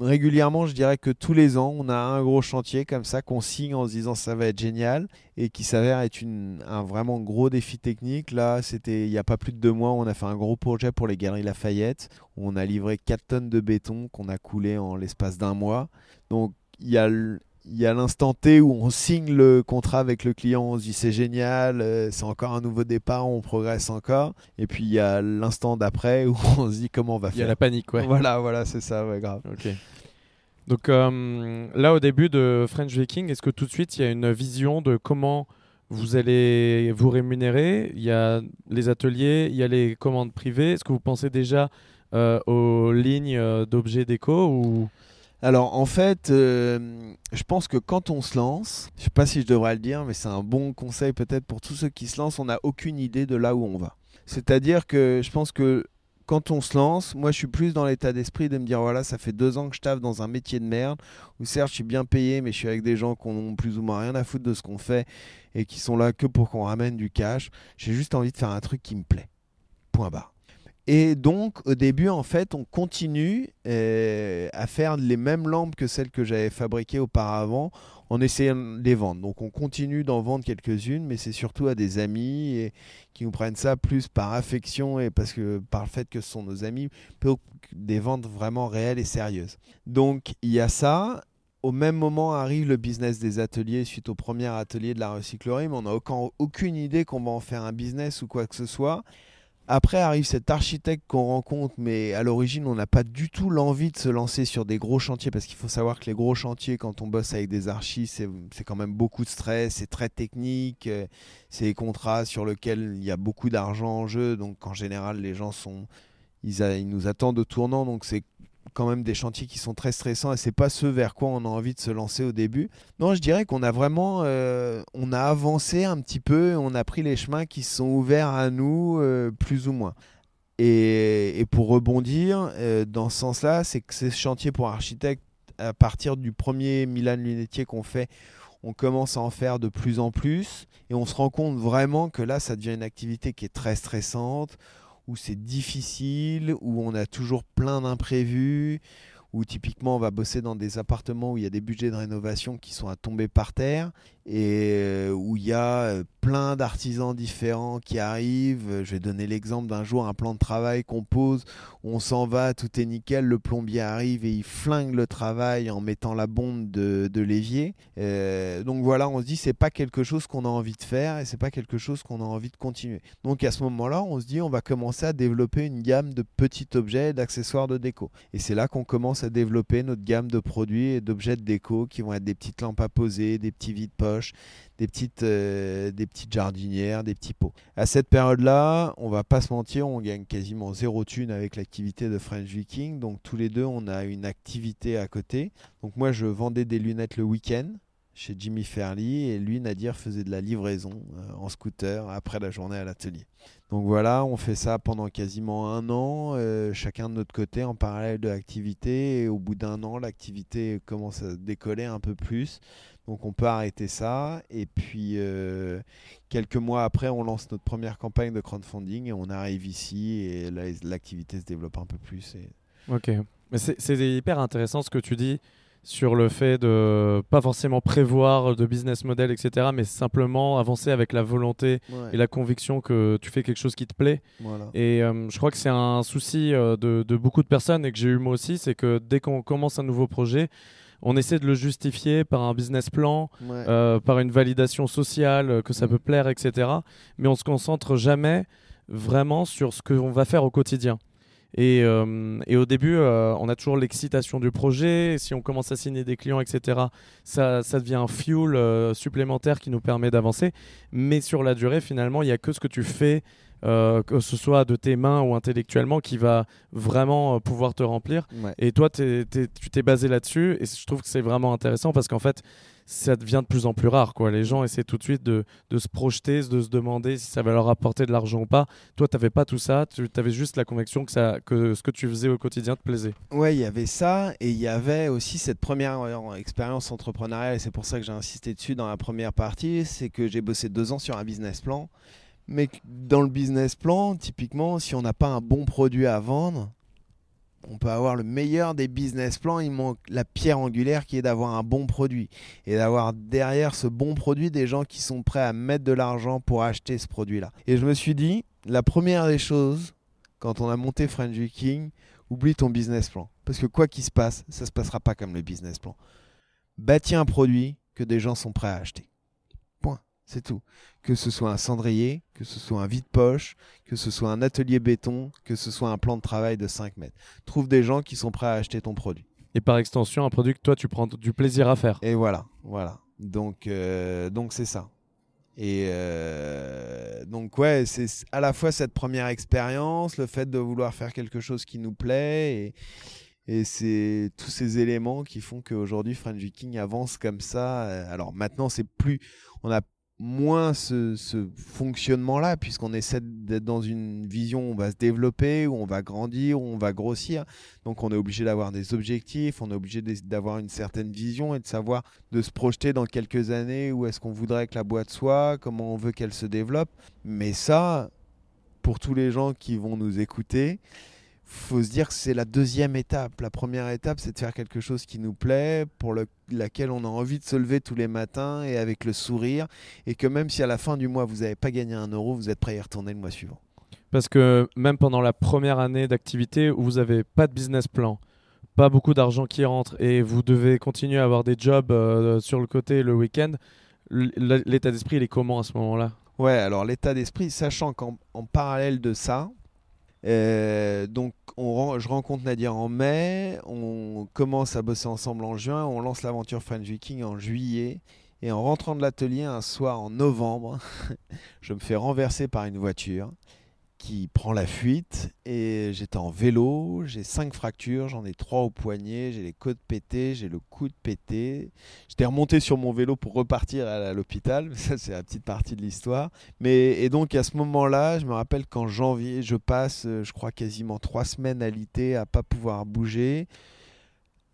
Speaker 2: Régulièrement, je dirais que tous les ans, on a un gros chantier comme ça qu'on signe en se disant ça va être génial et qui s'avère être un vraiment gros défi technique. Là, c'était il n'y a pas plus de deux mois, on a fait un gros projet pour les Galeries Lafayette. On a livré 4 tonnes de béton qu'on a coulé en l'espace d'un mois. Donc il y a il y a l'instant T où on signe le contrat avec le client, on se dit c'est génial, euh, c'est encore un nouveau départ, on progresse encore. Et puis il y a l'instant d'après où on se dit comment on va faire. Il
Speaker 1: y a la panique, ouais.
Speaker 2: Voilà, voilà, c'est ça, ouais, grave.
Speaker 1: Ok. Donc euh, là, au début de French Viking, est-ce que tout de suite il y a une vision de comment vous allez vous rémunérer? Il y a les ateliers, il y a les commandes privées. Est-ce que vous pensez déjà euh, aux lignes d'objets déco ou
Speaker 2: alors en fait, euh, je pense que quand on se lance, je sais pas si je devrais le dire, mais c'est un bon conseil peut-être pour tous ceux qui se lancent, on n'a aucune idée de là où on va. C'est-à-dire que je pense que quand on se lance, moi je suis plus dans l'état d'esprit de me dire voilà, ça fait deux ans que je taffe dans un métier de merde, où certes je suis bien payé, mais je suis avec des gens qui ont plus ou moins rien à foutre de ce qu'on fait et qui sont là que pour qu'on ramène du cash. J'ai juste envie de faire un truc qui me plaît. Point barre. Et donc, au début, en fait, on continue euh, à faire les mêmes lampes que celles que j'avais fabriquées auparavant en essayant de les vendre. Donc, on continue d'en vendre quelques-unes, mais c'est surtout à des amis et, qui nous prennent ça plus par affection et parce que par le fait que ce sont nos amis, plutôt que des ventes vraiment réelles et sérieuses. Donc, il y a ça. Au même moment arrive le business des ateliers suite au premier atelier de la recyclerie, mais on n'a aucune idée qu'on va en faire un business ou quoi que ce soit. Après arrive cet architecte qu'on rencontre, mais à l'origine, on n'a pas du tout l'envie de se lancer sur des gros chantiers, parce qu'il faut savoir que les gros chantiers, quand on bosse avec des archis, c'est quand même beaucoup de stress, c'est très technique, euh, c'est des contrats sur lesquels il y a beaucoup d'argent en jeu, donc en général, les gens sont... Ils, ils nous attendent au tournant, donc c'est quand même des chantiers qui sont très stressants et c'est pas ce vers quoi on a envie de se lancer au début. Non, je dirais qu'on a vraiment, euh, on a avancé un petit peu, on a pris les chemins qui sont ouverts à nous, euh, plus ou moins. Et, pour rebondir euh, dans ce sens-là, c'est que ces chantiers pour architectes, à partir du premier Milan Lunetier qu'on fait, on commence à en faire de plus en plus et on se rend compte vraiment que là, ça devient une activité qui est très stressante où c'est difficile, où on a toujours plein d'imprévus, où typiquement on va bosser dans des appartements où il y a des budgets de rénovation qui sont à tomber par terre et euh, où il y a euh, plein d'artisans différents qui arrivent. Je vais donner l'exemple d'un jour, un plan de travail qu'on pose, on s'en va, tout est nickel, le plombier arrive et il flingue le travail en mettant la bombe de, l'évier. Euh, donc voilà, on se dit c'est pas quelque chose qu'on a envie de faire et c'est pas quelque chose qu'on a envie de continuer. Donc à ce moment-là, on se dit on va commencer à développer une gamme de petits objets, d'accessoires de déco. Et c'est là qu'on commence à développer notre gamme de produits et d'objets de déco qui vont être des petites lampes à poser, des petits des petites, euh, des petites jardinières, des petits pots. À cette période-là, on va pas se mentir, on gagne quasiment zéro thune avec l'activité de French Viking. Donc tous les deux, on a une activité à côté. Donc moi, je vendais des lunettes le week-end. chez Jimmy Fairley et lui, Nadir, faisait de la livraison euh, en scooter après la journée à l'atelier. Donc voilà, on fait ça pendant quasiment un an, euh, chacun de notre côté en parallèle de l'activité. Et au bout d'un an, l'activité commence à décoller un peu plus. Donc on peut arrêter ça. Et puis euh, quelques mois après, on lance notre première campagne de crowdfunding et on arrive ici et l'activité se développe un peu plus.
Speaker 1: Ok. Mais c'est hyper intéressant ce que tu dis sur le fait de pas forcément prévoir de business model, etc., mais simplement avancer avec la volonté et la conviction que tu fais quelque chose qui te plaît. Et euh, je crois que c'est un souci euh, de, beaucoup de personnes et que j'ai eu moi aussi, c'est que dès qu'on commence un nouveau projet, on essaie de le justifier par un business plan, euh, par une validation sociale, que ça mm. peut plaire, etc. Mais on se concentre jamais vraiment sur ce qu'on va faire au quotidien. Et, euh, et, au début, euh, on a toujours l'excitation du projet. Si on commence à signer des clients, etc., ça, ça devient un fuel euh, supplémentaire qui nous permet d'avancer. Mais sur la durée, finalement, il n'y a que ce que tu fais, que ce soit de tes mains ou intellectuellement, qui va vraiment pouvoir te remplir. Et toi, tu t'es basé là-dessus. Et je trouve que c'est vraiment intéressant parce qu'en fait, ça devient de plus en plus rare. Quoi. Les gens essaient tout de suite de, de, se projeter, de se demander si ça va leur apporter de l'argent ou pas. Toi, tu n'avais pas tout ça, tu avais juste la conviction que, ça, que ce que tu faisais au quotidien te plaisait.
Speaker 2: Ouais, il y avait ça, et il y avait aussi cette première euh, expérience entrepreneuriale, et c'est pour ça que j'ai insisté dessus dans la première partie, c'est que j'ai bossé deux ans sur un business plan. Mais dans le business plan, typiquement, si on n'a pas un bon produit à vendre, on peut avoir le meilleur des business plans, il manque la pierre angulaire qui est d'avoir un bon produit et d'avoir derrière ce bon produit des gens qui sont prêts à mettre de l'argent pour acheter ce produit-là. Et je me suis dit, la première des choses, quand on a monté French King, oublie ton business plan. Parce que quoi qu'il se passe, ça ne se passera pas comme le business plan. Bâtis un produit que des gens sont prêts à acheter. C'est tout. Que ce soit un cendrier, que ce soit un vide-poche, que ce soit un atelier béton, que ce soit un plan de travail de 5 mètres. Trouve des gens qui sont prêts à acheter ton produit.
Speaker 1: Et par extension, un produit que toi, tu prends du plaisir à faire.
Speaker 2: Et voilà, voilà. Donc, euh, donc c'est ça. Et euh, donc, ouais, c'est à la fois cette première expérience, le fait de vouloir faire quelque chose qui nous plaît et, et c'est tous ces éléments qui font qu'aujourd'hui, French Viking avance comme ça. Alors maintenant, c'est plus, on a moins ce, fonctionnement-là, puisqu'on essaie d'être dans une vision où on va se développer, où on va grandir, où on va grossir. Donc on est obligé d'avoir des objectifs, on est obligé d'avoir une certaine vision et de savoir de se projeter dans quelques années où est-ce qu'on voudrait que la boîte soit, comment on veut qu'elle se développe. Mais ça, pour tous les gens qui vont nous écouter, faut se dire que c'est la deuxième étape. La première étape, c'est de faire quelque chose qui nous plaît, pour laquelle on a envie de se lever tous les matins et avec le sourire, et que même si à la fin du mois vous n'avez pas gagné un euro, vous êtes prêt à y retourner le mois suivant.
Speaker 1: Parce que même pendant la première année d'activité où vous n'avez pas de business plan, pas beaucoup d'argent qui rentre et vous devez continuer à avoir des jobs euh, sur le côté le week-end, l'état d'esprit il est comment à ce moment-là?
Speaker 2: Ouais, alors l'état d'esprit, sachant qu'en parallèle de ça, euh, donc on, je rencontre Nadir en mai, on commence à bosser ensemble en juin, on lance l'aventure French Viking en juillet. Et en rentrant de l'atelier un soir en novembre, je me fais renverser par une voiture qui prend la fuite et j'étais en vélo, j'ai cinq fractures, j'en ai trois au poignet, j'ai les côtes pétées, j'ai le coude pété. J'étais remonté sur mon vélo pour repartir à l'hôpital, ça c'est la petite partie de l'histoire. Mais et donc à ce moment-là, je me rappelle qu'en janvier, je passe, euh, je crois quasiment trois semaines à l'ité à pas pouvoir bouger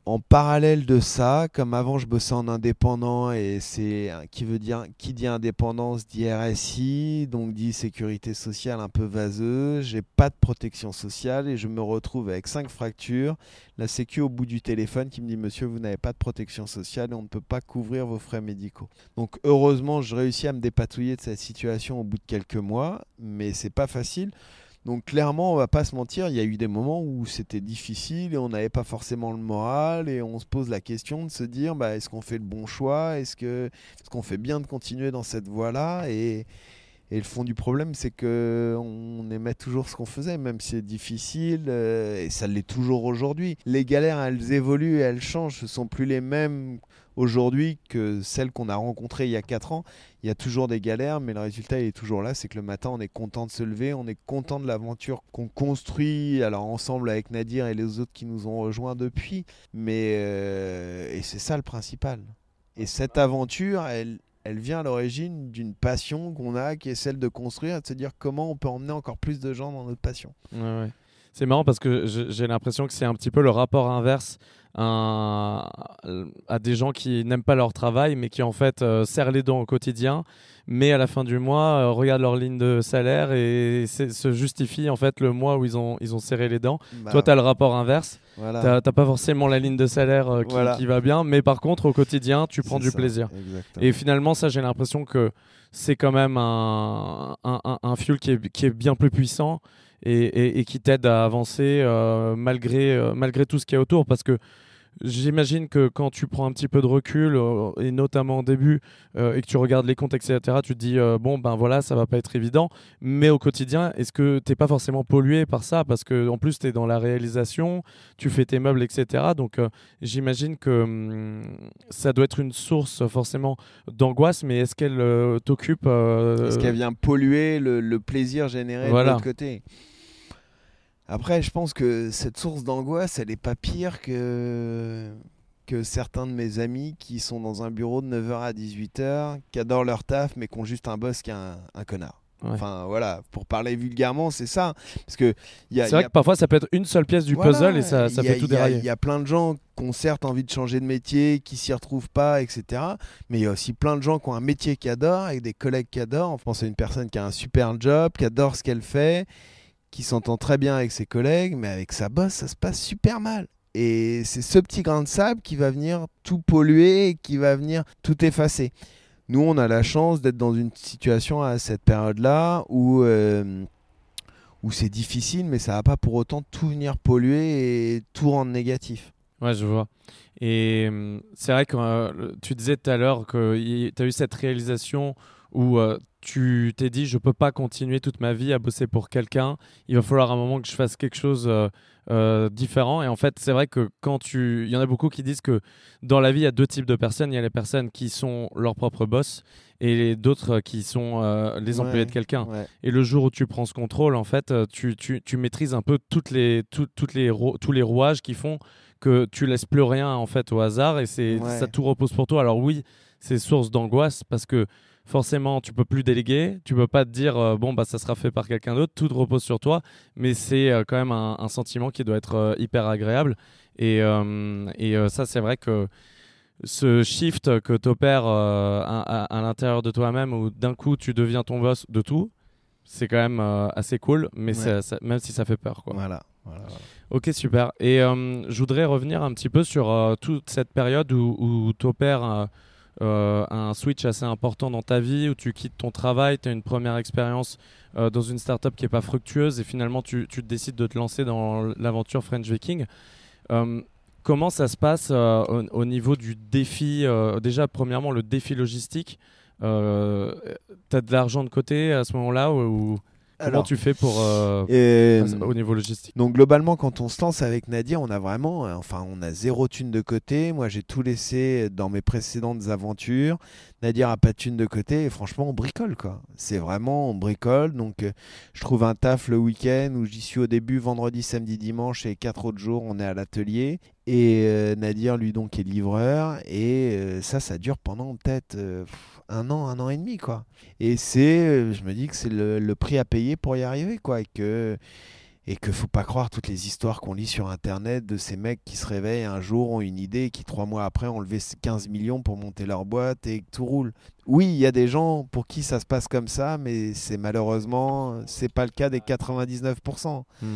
Speaker 2: en parallèle de ça, comme avant je bossais en indépendant et c'est qui veut dire qui dit indépendance dit RSI, donc dit sécurité sociale un peu vaseuse, j'ai pas de protection sociale et je me retrouve avec cinq fractures, la sécu au bout du téléphone qui me dit monsieur vous n'avez pas de protection sociale et on ne peut pas couvrir vos frais médicaux. Donc heureusement, je réussis à me dépatouiller de cette situation au bout de quelques mois, mais c'est pas facile. Donc clairement, on va pas se mentir, il y a eu des moments où c'était difficile et on n'avait pas forcément le moral et on se pose la question de se dire bah, est-ce qu'on fait le bon choix? Est-ce qu'on fait bien de continuer dans cette voie-là? Et, et, le fond du problème, c'est que on aimait toujours ce qu'on faisait, même si c'est difficile euh, et ça l'est toujours aujourd'hui. Les galères, elles évoluent, elles changent, ce sont plus les mêmes aujourd'hui que celles qu'on a rencontrées il y a 4 ans. Il y a toujours des galères, mais le résultat est toujours là. C'est que le matin, on est content de se lever, on est content de l'aventure qu'on construit, alors ensemble avec Nadir et les autres qui nous ont rejoints depuis. Mais euh, et c'est ça le principal. Et cette aventure, elle, elle vient à l'origine d'une passion qu'on a, qui est celle de construire, de se dire comment on peut emmener encore plus de gens dans notre passion.
Speaker 1: C'est marrant parce que j'ai l'impression que c'est un petit peu le rapport inverse à, à des gens qui n'aiment pas leur travail, mais qui en fait euh, serrent les dents au quotidien, mais à la fin du mois euh, regardent leur ligne de salaire et se justifient en fait le mois où ils ont, ils ont serré les dents. Bah Toi, tu as le rapport inverse. Voilà. Tu n'as pas forcément la ligne de salaire euh, qui, qui, va bien, mais par contre, au quotidien, tu prends du plaisir. Et finalement, ça, j'ai l'impression que c'est quand même un, un, un, fuel qui est, qui est bien plus puissant et, qui t'aide à avancer malgré, malgré tout ce qu'il y a autour. Parce que J'imagine que quand tu prends un petit peu de recul, euh, et notamment au début, euh, et que tu regardes les comptes, etc., tu te dis, euh, bon, ben voilà, ça va pas être évident. Mais au quotidien, est-ce que tu n'es pas forcément pollué par ça? Parce que en plus, tu es dans la réalisation, tu fais tes meubles, etc. Donc j'imagine que hum, ça doit être une source forcément d'angoisse, mais est-ce qu'elle t'occupe
Speaker 2: Est-ce qu'elle vient polluer le, plaisir généré de l'autre côté? Après, je pense que cette source d'angoisse, elle n'est pas pire que, que certains de mes amis qui sont dans un bureau de 9h à 18h, qui adorent leur taf, mais qui ont juste un boss qui est un, connard. Enfin voilà, pour parler vulgairement, c'est ça. Parce que
Speaker 1: c'est vrai que parfois ça peut être une seule pièce du puzzle et ça, ça fait tout dérailler.
Speaker 2: Il y a plein de gens qui ont certes envie de changer de métier, qui s'y retrouvent pas, etc. Mais il y a aussi plein de gens qui ont un métier qu'ils adorent, avec des collègues qui adorent. On pense à une personne qui a un super job, qui adore ce qu'elle fait qui s'entend très bien avec ses collègues, mais avec sa bosse, ça se passe super mal. Et c'est ce petit grain de sable qui va venir tout polluer qui va venir tout effacer. Nous, on a la chance d'être dans une situation à cette période-là où, euh, où c'est difficile, mais ça va pas pour autant tout venir polluer et tout rendre négatif.
Speaker 1: Ouais, je vois. Et hum, c'est vrai que euh, tu disais tout à l'heure que tu as eu cette réalisation où euh, tu t'es dit je peux pas continuer toute ma vie à bosser pour quelqu'un, il va falloir un moment que je fasse quelque chose euh, euh, différent. Et en fait, c'est vrai que quand tu. Il y en a beaucoup qui disent que dans la vie, il y a deux types de personnes. Il y a les personnes qui sont leurs propres boss et d'autres qui sont les employés de quelqu'un. Et le jour où tu prends ce contrôle, en fait, tu, tu, tu maîtrises un peu toutes les, toutes les tous les rouages qui font que tu laisses plus rien en fait au hasard et c'est ça tout repose pour toi. Alors oui, c'est source d'angoisse parce que forcément, tu peux plus déléguer. Tu peux pas te dire euh, bon bah ça sera fait par quelqu'un d'autre. Tout repose sur toi, mais c'est euh, quand même un, sentiment qui doit être euh, hyper agréable. Et, et ça, c'est vrai que ce shift que tu opères à, l'intérieur de toi-même, où d'un coup tu deviens ton boss de tout, c'est quand même assez cool, mais même si ça fait peur. Quoi.
Speaker 2: Voilà.
Speaker 1: Ok, super. Et je voudrais revenir un petit peu sur toute cette période où, où tu opères euh, un switch assez important dans ta vie où tu quittes ton travail, tu as une première expérience euh, dans une startup qui n'est pas fructueuse et finalement tu, décides de te lancer dans l'aventure French Viking. Euh, comment ça se passe au, niveau du défi Déjà, premièrement, le défi logistique. tu as de l'argent de côté à ce moment-là ou, Comment tu fais pour euh, au niveau logistique?
Speaker 2: Donc globalement, quand on se lance avec Nadia, on a vraiment, euh, enfin, on a zéro thune de côté. Moi, j'ai tout laissé dans mes précédentes aventures. Nadia a pas de thune de côté et franchement, on bricole quoi. C'est vraiment on bricole. Donc, euh, je trouve un taf le week-end où j'y suis au début, vendredi, samedi, dimanche et quatre autres jours, on est à l'atelier. Et Nadir, lui, donc, est livreur. Et ça, ça dure pendant peut-être un an, un an et demi, quoi. Et c'est, euh, je me dis que c'est le, prix à payer pour y arriver, quoi. Et que, et que faut pas croire toutes les histoires qu'on lit sur Internet de ces mecs qui se réveillent un jour, ont une idée, qui trois mois après ont levé 15 millions pour monter leur boîte et que tout roule. Oui, il y a des gens pour qui ça se passe comme ça, mais c'est malheureusement, c'est pas le cas des 99%. Hmm.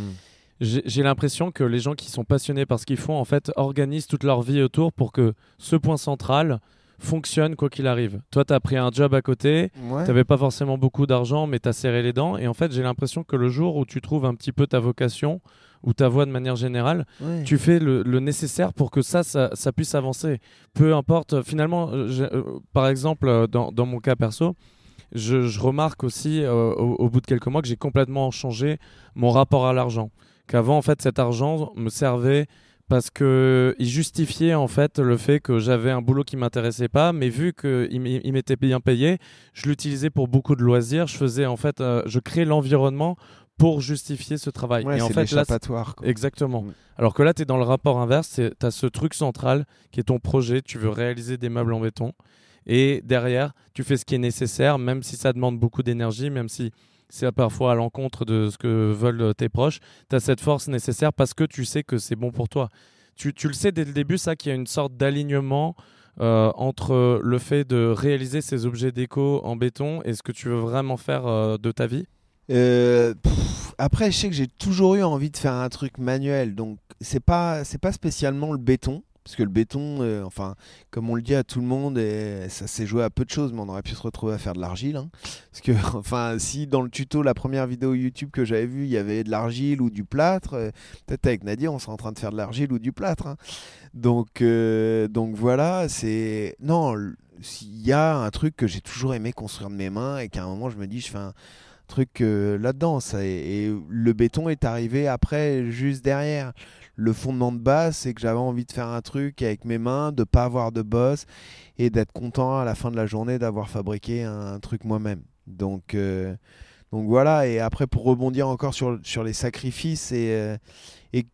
Speaker 1: J'ai l'impression que les gens qui sont passionnés par ce qu'ils font, en fait, organisent toute leur vie autour pour que ce point central, fonctionne quoi qu'il arrive. Toi, tu as pris un job à côté, tu n'avais pas forcément beaucoup d'argent, mais tu as serré les dents. Et en fait, j'ai l'impression que le jour où tu trouves un petit peu ta vocation ou ta voix de manière générale, tu fais le, nécessaire pour que ça, ça, puisse avancer. Peu importe, finalement, euh, euh, par exemple, euh, dans, dans, mon cas perso, je, remarque aussi au, bout de quelques mois que j'ai complètement changé mon rapport à l'argent. Qu'avant, en fait, cet argent me servait parce que il justifiait en fait le fait que j'avais un boulot qui m'intéressait pas, mais vu qu'il m'était bien payé, je l'utilisais pour beaucoup de loisirs. Je faisais en fait, euh, je créais l'environnement pour justifier ce travail.
Speaker 2: Ouais,
Speaker 1: et en fait, là. Exactement. Alors que là, tu es dans le rapport inverse, tu as ce truc central qui est ton projet, tu veux réaliser des meubles en béton, et derrière, tu fais ce qui est nécessaire, même si ça demande beaucoup d'énergie, même si c'est parfois à l'encontre de ce que veulent tes proches, tu as cette force nécessaire parce que tu sais que c'est bon pour toi. Tu, tu le sais dès le début, ça, qu'il y a une sorte d'alignement euh, entre le fait de réaliser ces objets déco en béton et ce que tu veux vraiment faire euh, de ta vie.
Speaker 2: Euh, après, je sais que j'ai toujours eu envie de faire un truc manuel, donc c'est pas c'est pas spécialement le béton, parce que le béton, euh, enfin, comme on le dit à tout le monde, ça s'est joué à peu de choses, mais on aurait pu se retrouver à faire de l'argile, hein. parce que enfin, si dans le tuto, la première vidéo YouTube que j'avais vue, il y avait de l'argile ou du plâtre, euh, peut-être avec Nadia, on serait en train de faire de l'argile ou du plâtre, hein. donc euh, donc voilà, c'est non, l- s'il y a un truc que j'ai toujours aimé construire de mes mains et qu'à un moment je me dis, je fais un truc là-dedans. Et le béton est arrivé après, juste derrière. Le fondement de base, c'est que j'avais envie de faire un truc avec mes mains, de pas avoir de boss et d'être content à la fin de la journée d'avoir fabriqué un, truc moi-même. Donc, euh, donc voilà. Et après, pour rebondir encore sur, sur les sacrifices et, euh, et que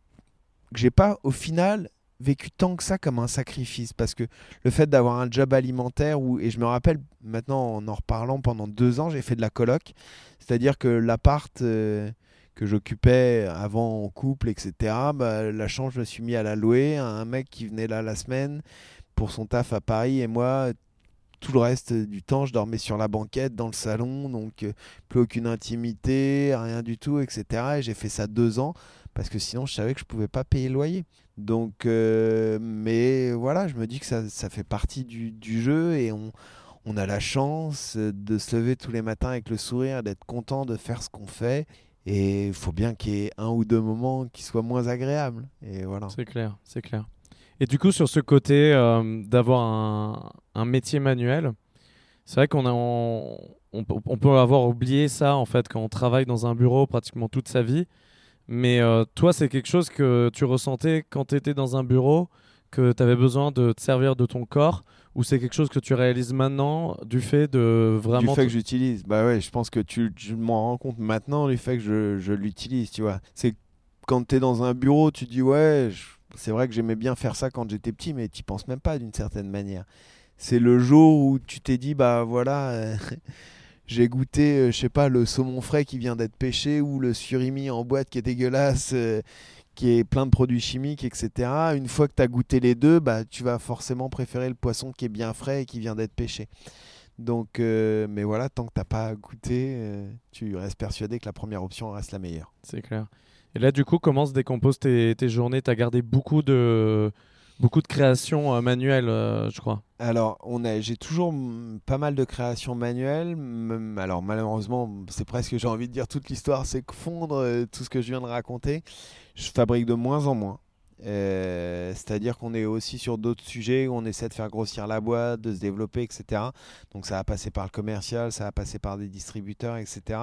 Speaker 2: j'ai pas au final vécu tant que ça comme un sacrifice parce que le fait d'avoir un job alimentaire et je me rappelle maintenant en en reparlant pendant deux ans j'ai fait de la coloc c'est-à-dire que l'appart euh, que j'occupais avant en couple etc bah, la chance je me suis mis à la louer à un mec qui venait là la semaine pour son taf à Paris et moi tout le reste du temps je dormais sur la banquette dans le salon donc euh, plus aucune intimité rien du tout etc et j'ai fait ça deux ans parce que sinon je savais que je pouvais pas payer le loyer donc, euh, mais voilà, je me dis que ça, ça fait partie du, du jeu et on, on a la chance de se lever tous les matins avec le sourire, d'être content de faire ce qu'on fait. Et il faut bien qu'il y ait un ou deux moments qui soient moins agréables. Et voilà.
Speaker 1: C'est clair, c'est clair. Et du coup, sur ce côté euh, d'avoir un, métier manuel, c'est vrai qu'on a, on peut avoir oublié ça en fait quand on travaille dans un bureau pratiquement toute sa vie. Mais euh, toi, c'est quelque chose que tu ressentais quand tu étais dans un bureau, que tu avais besoin de te servir de ton corps, ou c'est quelque chose que tu réalises maintenant du fait de vraiment.
Speaker 2: du fait que j'utilise, bah ouais, je pense que tu, tu m'en rends compte maintenant du fait que je, je l'utilise, tu vois. C'est quand tu es dans un bureau, tu dis ouais, je- c'est vrai que j'aimais bien faire ça quand j'étais petit, mais tu penses même pas d'une certaine manière. C'est le jour où tu t'es dit bah voilà, euh, j'ai goûté, euh, je sais pas, le saumon frais qui vient d'être pêché ou le surimi en boîte qui est dégueulasse. euh, qui est plein de produits chimiques, etc. Une fois que tu as goûté les deux, bah, tu vas forcément préférer le poisson qui est bien frais et qui vient d'être pêché. Donc, euh, mais voilà, tant que t'as pas goûté, euh, tu restes persuadé que la première option reste la meilleure.
Speaker 1: C'est clair. Et là, du coup, comment se décomposent tes, tes journées? Tu as gardé beaucoup de, beaucoup de créations euh, manuelles, euh, je crois.
Speaker 2: Alors, j'ai toujours pas mal de créations manuelles. alors, malheureusement, c'est presque, j'ai envie de dire, toute l'histoire, c'est que fondre euh, tout ce que je viens de raconter. Je fabrique de moins en moins. C'est-à-dire qu'on est aussi sur d'autres sujets où on essaie de faire grossir la boîte, de se développer, etc. Donc ça va passer par le commercial, ça va passer par des distributeurs, etc.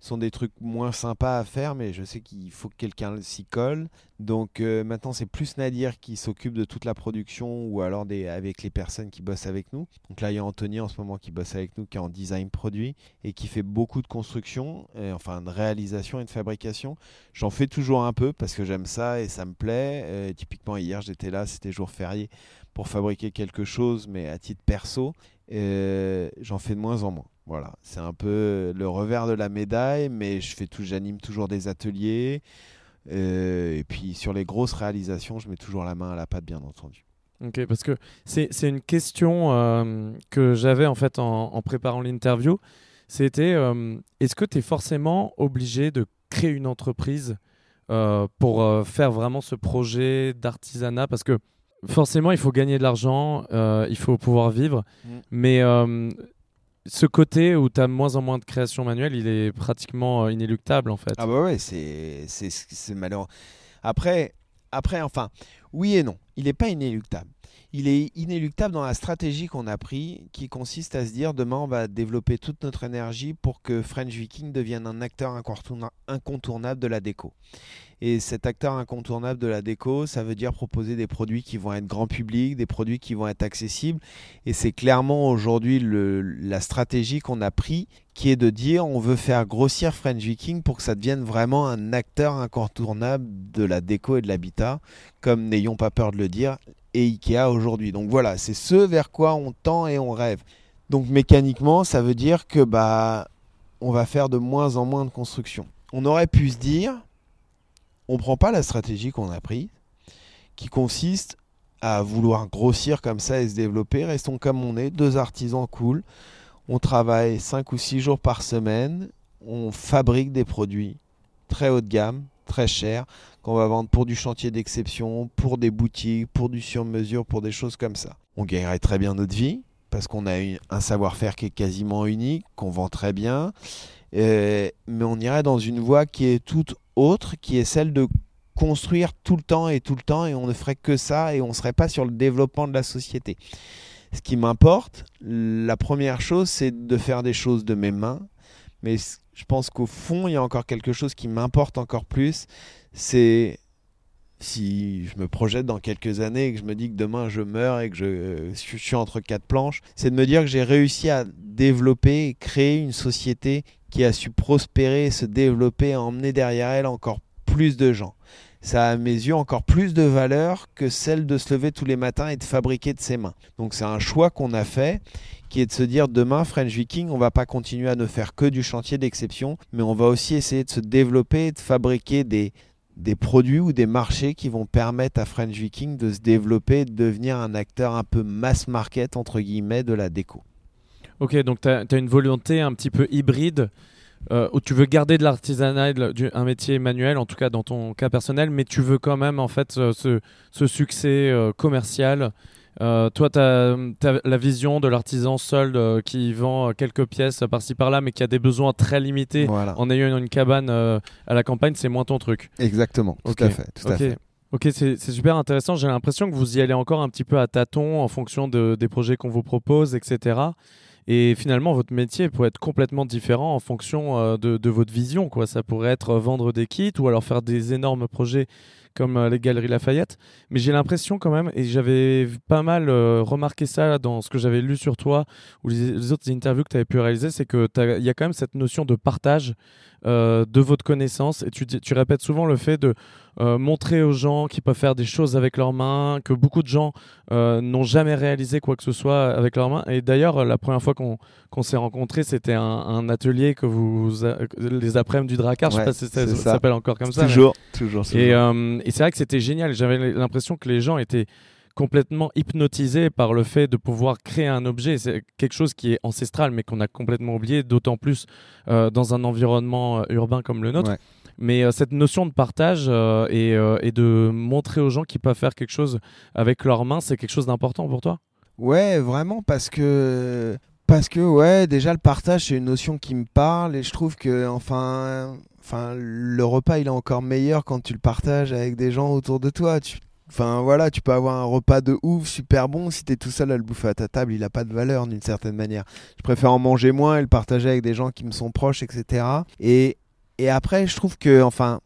Speaker 2: Sont des trucs moins sympas à faire, mais je sais qu'il faut que quelqu'un s'y colle. Donc euh, maintenant c'est plus Nadir qui s'occupe de toute la production ou alors avec les personnes qui bossent avec nous. Donc là il y a Anthony en ce moment qui bosse avec nous, qui est en design produit et qui fait beaucoup de construction, euh, enfin de réalisation et de fabrication. J'en fais toujours un peu parce que j'aime ça et ça me plaît. Euh, typiquement hier j'étais là, c'était jour férié pour fabriquer quelque chose, mais à titre perso, j'en fais de moins en moins. Voilà, c'est un peu le revers de la médaille, mais je fais tout, j'anime toujours des ateliers. euh, et puis sur les grosses réalisations, je mets toujours la main à la pâte, bien entendu.
Speaker 1: Ok, parce que c'est une question euh, que j'avais en fait en, en préparant l'interview. C'était euh, est-ce que tu es forcément obligé de créer une entreprise pour faire vraiment ce projet d'artisanat? Parce que forcément, il faut gagner de l'argent, il faut pouvoir vivre.
Speaker 2: Mm.
Speaker 1: Mais ce côté où tu as moins en moins de création manuelle, il est pratiquement euh, inéluctable en fait.
Speaker 2: Ah bah ouais, c'est malheureux. Après après enfin, oui et non. il n'est pas inéluctable. Il est inéluctable dans la stratégie qu'on a pris, qui consiste à se dire demain on va développer toute notre énergie pour que French Viking devienne un acteur incontournable de la déco. Et cet acteur incontournable de la déco, ça veut dire proposer des produits qui vont être grand public, des produits qui vont être accessibles. Et c'est clairement aujourd'hui la stratégie qu'on a pris, qui est de dire on veut faire grossir French Viking pour que ça devienne vraiment un acteur incontournable de la déco et de l'habitat, comme n'ayons pas peur de le dire, et Ikea aujourd'hui. Donc voilà, c'est ce vers quoi on tend et on rêve. Donc mécaniquement, ça veut dire que bah on va faire de moins en moins de construction. On aurait pu se dire on ne prend pas la stratégie qu'on a prise, qui consiste à vouloir grossir comme ça et se développer. Restons comme on est, deux artisans cool. On travaille 5 ou 6 jours par semaine. On fabrique des produits très haut de gamme, très chers, qu'on va vendre pour du chantier d'exception, pour des boutiques, pour du sur-mesure, pour des choses comme ça. On gagnerait très bien notre vie parce qu'on a un savoir-faire qui est quasiment unique, qu'on vend très bien. Mais on irait dans une voie qui est toute autre, qui est celle de construire tout le temps et tout le temps, et on ne ferait que ça, et on ne serait pas sur le développement de la société. Ce qui m'importe, la première chose, c'est de faire des choses de mes mains, mais je pense qu'au fond, il y a encore quelque chose qui m'importe encore plus, c'est si je me projette dans quelques années et que je me dis que demain je meurs et que je, suis entre quatre planches, c'est de me dire que j'ai réussi à développer et créer une société qui a su prospérer, se développer, emmener derrière elle encore plus de gens. Ça a à mes yeux encore plus de valeur que celle de se lever tous les matins et de fabriquer de ses mains. Donc c'est un choix qu'on a fait qui est de se dire demain French Viking, on va pas continuer à ne faire que du chantier d'exception, mais on va aussi essayer de se développer et de fabriquer des, des produits ou des marchés qui vont permettre à French Viking de se développer et de devenir un acteur un peu mass market entre guillemets de la déco.
Speaker 1: Ok, donc tu as, une volonté un petit peu hybride euh, où tu veux garder de l'artisanat, un métier manuel, en tout cas dans ton cas personnel, mais tu veux quand même en fait ce, succès euh, commercial. Euh, toi, tu as, la vision de l'artisan seul qui vend quelques pièces par-ci par-là, mais qui a des besoins très limités en ayant une cabane à la campagne, c'est moins ton truc.
Speaker 2: Exactement, tout à fait. Tout à fait.
Speaker 1: Ok, c'est super intéressant. J'ai l'impression que vous y allez encore un petit peu à tâtons en fonction de, des projets qu'on vous propose, etc. Et finalement, votre métier pourrait être complètement différent en fonction euh, de, votre vision. Ça pourrait être euh, vendre des kits ou alors faire des énormes projets comme euh, les Galeries Lafayette. Mais j'ai l'impression quand même, et j'avais pas mal remarqué ça dans ce que j'avais lu sur toi ou les, autres interviews que tu avais pu réaliser, c'est qu'il y a quand même cette notion de partage de votre connaissance. Et tu répètes souvent le fait de euh, montrer aux gens qu'ils peuvent faire des choses avec leurs mains, que beaucoup de gens euh, n'ont jamais réalisé quoi que ce soit avec leurs mains. Et d'ailleurs, la première fois qu'on s'est rencontrés, c'était un, atelier que vous, les après-midi du Dracar, je sais pas si ça, s'appelle encore comme ça.
Speaker 2: Toujours, toujours.
Speaker 1: Et, euh, et c'est vrai que c'était génial. J'avais l'impression que les gens étaient complètement hypnotisés par le fait de pouvoir créer un objet. C'est quelque chose qui est ancestral, mais qu'on a complètement oublié, d'autant plus dans un environnement urbain comme le nôtre. Mais euh, cette notion de partage euh, euh, et, de montrer aux gens qu'ils peuvent faire quelque chose avec leurs mains, c'est quelque chose d'important pour toi?
Speaker 2: Ouais, vraiment, parce que parce que ouais, déjà le partage c'est une notion qui me parle et je trouve que enfin, enfin le repas il est encore meilleur quand tu le partages avec des gens autour de toi. Tu, enfin voilà, tu peux avoir un repas de ouf super bon si tu es tout seul à le bouffer à ta table, il a pas de valeur d'une certaine manière. Je préfère en manger moins et le partager avec des gens qui me sont proches, etc. Et et après, je trouve que, enfin,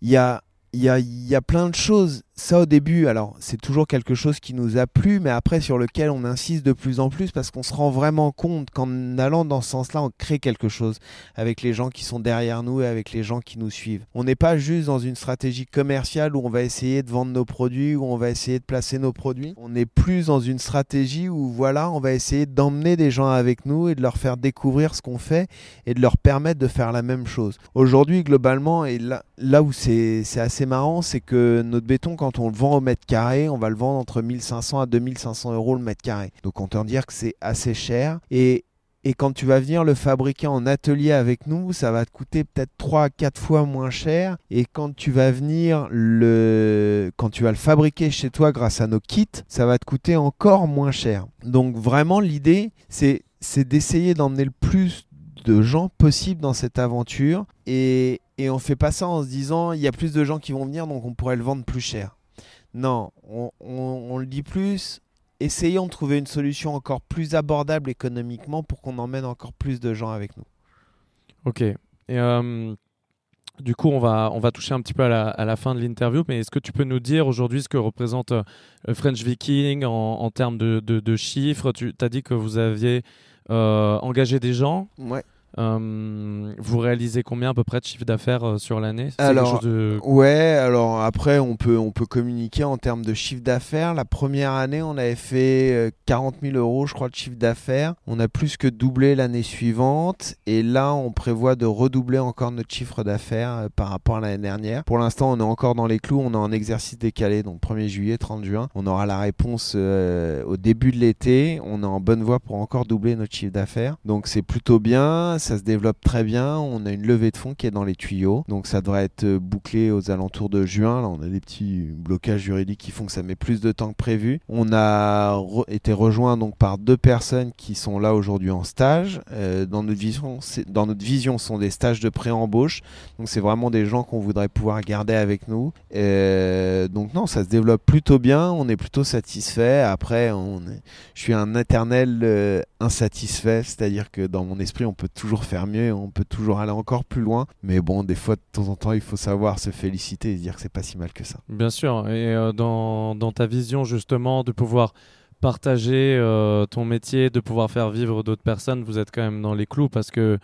Speaker 2: il y a, y, a, y a plein de choses ça au début, alors c'est toujours quelque chose qui nous a plu, mais après sur lequel on insiste de plus en plus parce qu'on se rend vraiment compte qu'en allant dans ce sens-là, on crée quelque chose avec les gens qui sont derrière nous et avec les gens qui nous suivent. On n'est pas juste dans une stratégie commerciale où on va essayer de vendre nos produits, où on va essayer de placer nos produits. On est plus dans une stratégie où voilà, on va essayer d'emmener des gens avec nous et de leur faire découvrir ce qu'on fait et de leur permettre de faire la même chose. Aujourd'hui, globalement, et là, là où c'est assez marrant, c'est que notre béton, quand quand on le vend au mètre carré, on va le vendre entre 1500 à 2500 euros le mètre carré. Donc on peut dire que c'est assez cher. Et, et quand tu vas venir le fabriquer en atelier avec nous, ça va te coûter peut-être 3 à 4 fois moins cher. Et quand tu vas venir le quand tu vas le fabriquer chez toi grâce à nos kits, ça va te coûter encore moins cher. Donc vraiment l'idée c'est c'est d'essayer d'emmener le plus de gens possible dans cette aventure et, et on fait pas ça en se disant il y a plus de gens qui vont venir donc on pourrait le vendre plus cher. Non, on, on- on le dit plus. Essayons de trouver une solution encore plus abordable économiquement pour qu'on emmène encore plus de gens avec nous.
Speaker 1: Ok. Et euh, du coup, on va, on va toucher un petit peu à la, à la fin de l'interview, mais est-ce que tu peux nous dire aujourd'hui ce que représente euh, French Viking en, en termes de, de- de chiffres? Tu as dit que vous aviez euh, engagé des gens?
Speaker 2: Ouais.
Speaker 1: Euh, vous réalisez combien à peu près de chiffre d'affaires euh, sur l'année?
Speaker 2: Alors,
Speaker 1: de-
Speaker 2: Ouais, alors après, on peut, on peut communiquer en termes de chiffre d'affaires. La première année, on avait fait euh, 40 000 euros, je crois, de chiffre d'affaires. On a plus que doublé l'année suivante. Et là, on prévoit de redoubler encore notre chiffre d'affaires euh, par rapport à l'année dernière. Pour l'instant, on est encore dans les clous. On est en exercice décalé, donc 1er juillet, 30 juin. On aura la réponse euh, au début de l'été. On est en bonne voie pour encore doubler notre chiffre d'affaires. Donc c'est plutôt bien. Ça se développe très bien. On a une levée de fonds qui est dans les tuyaux. Donc ça devrait être euh, bouclé aux alentours de juin. Là, on a des petits blocages juridiques qui font que ça met plus de temps que prévu. On a été rejoint donc par deux personnes qui sont là aujourd'hui en stage. Euh, dans notre vision, dans notre vision, ce sont des stages de pré-embauche. Donc c'est vraiment des gens qu'on voudrait pouvoir garder avec nous. Euh, donc non, ça se développe plutôt bien. On est plutôt satisfait. Après, on est- je suis un éternel insatisfait, c'est-à-dire que dans mon esprit, on peut toujours faire mieux, on peut toujours aller encore plus loin. Mais bon, des fois, de temps en temps, il faut savoir se féliciter et se dire que c'est pas si mal que ça.
Speaker 1: Bien sûr. Et euh, dans, dans ta vision justement de pouvoir partager euh, ton métier, de pouvoir faire vivre d'autres personnes, vous êtes quand même dans les clous parce que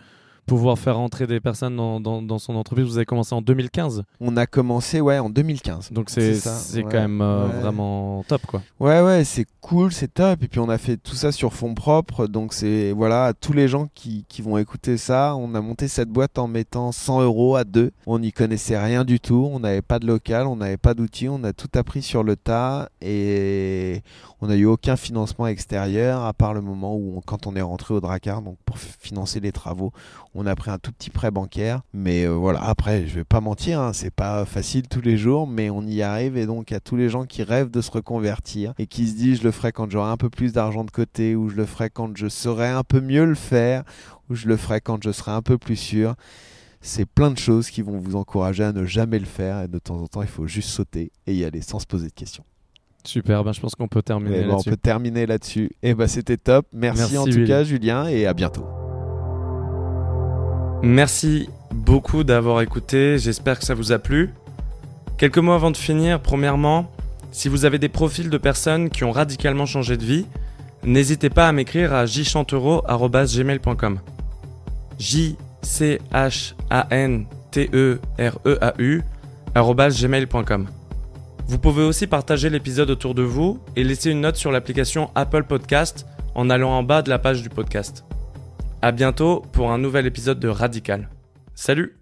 Speaker 1: pouvoir faire entrer des personnes dans, dans, dans son entreprise, vous avez commencé en 2015.
Speaker 2: On a commencé ouais en 2015.
Speaker 1: Donc c'est
Speaker 2: ouais,
Speaker 1: quand même euh,
Speaker 2: ouais.
Speaker 1: vraiment top quoi.
Speaker 2: Ouais, ouais, c'est cool, c'est top. Et puis on a fait tout ça sur fonds propres. Donc c'est, voilà, à tous les gens qui, qui vont écouter ça, on a monté cette boîte en mettant 100 euros à deux. On n'y connaissait rien du tout. On n'avait pas de local, on n'avait pas d'outils. On a tout appris sur le tas. Et on n'a eu aucun financement extérieur, à part le moment où, on- quand on est rentré au Dracar, donc pour financer les travaux, on a pris un tout petit prêt bancaire. Mais euh, voilà, après, je vais pas mentir, hein, c'est pas facile tous les jours, mais on y arrive. Et donc, à tous les gens qui rêvent de se reconvertir et qui se disent, je le ferai quand j'aurai un peu plus d'argent de côté, ou je le ferai quand je saurai un peu mieux le faire, ou je le ferai quand je serai un peu plus sûr. C'est plein de choses qui vont vous encourager à ne jamais le faire. Et de temps en temps, il faut juste sauter et y aller sans se poser de questions.
Speaker 1: Super, ben, je pense qu'on peut terminer
Speaker 2: Et ben, on
Speaker 1: là-dessus.
Speaker 2: peut terminer là-dessus. Et ben c'était top. Merci,
Speaker 1: Merci,
Speaker 2: en tout cas, Julien, et à bientôt.
Speaker 1: Merci beaucoup d'avoir écouté, j'espère que ça vous a plu. Quelques mots avant de finir, premièrement, si vous avez des profils de personnes qui ont radicalement changé de vie, n'hésitez pas à m'écrire à jchanteureau.gmail.com j c h a n t e r e a u. Vous pouvez aussi partager l'épisode autour de vous et laisser une note sur l'application Apple Podcast en allant en bas de la page du podcast. À bientôt pour un nouvel épisode de Radical. Salut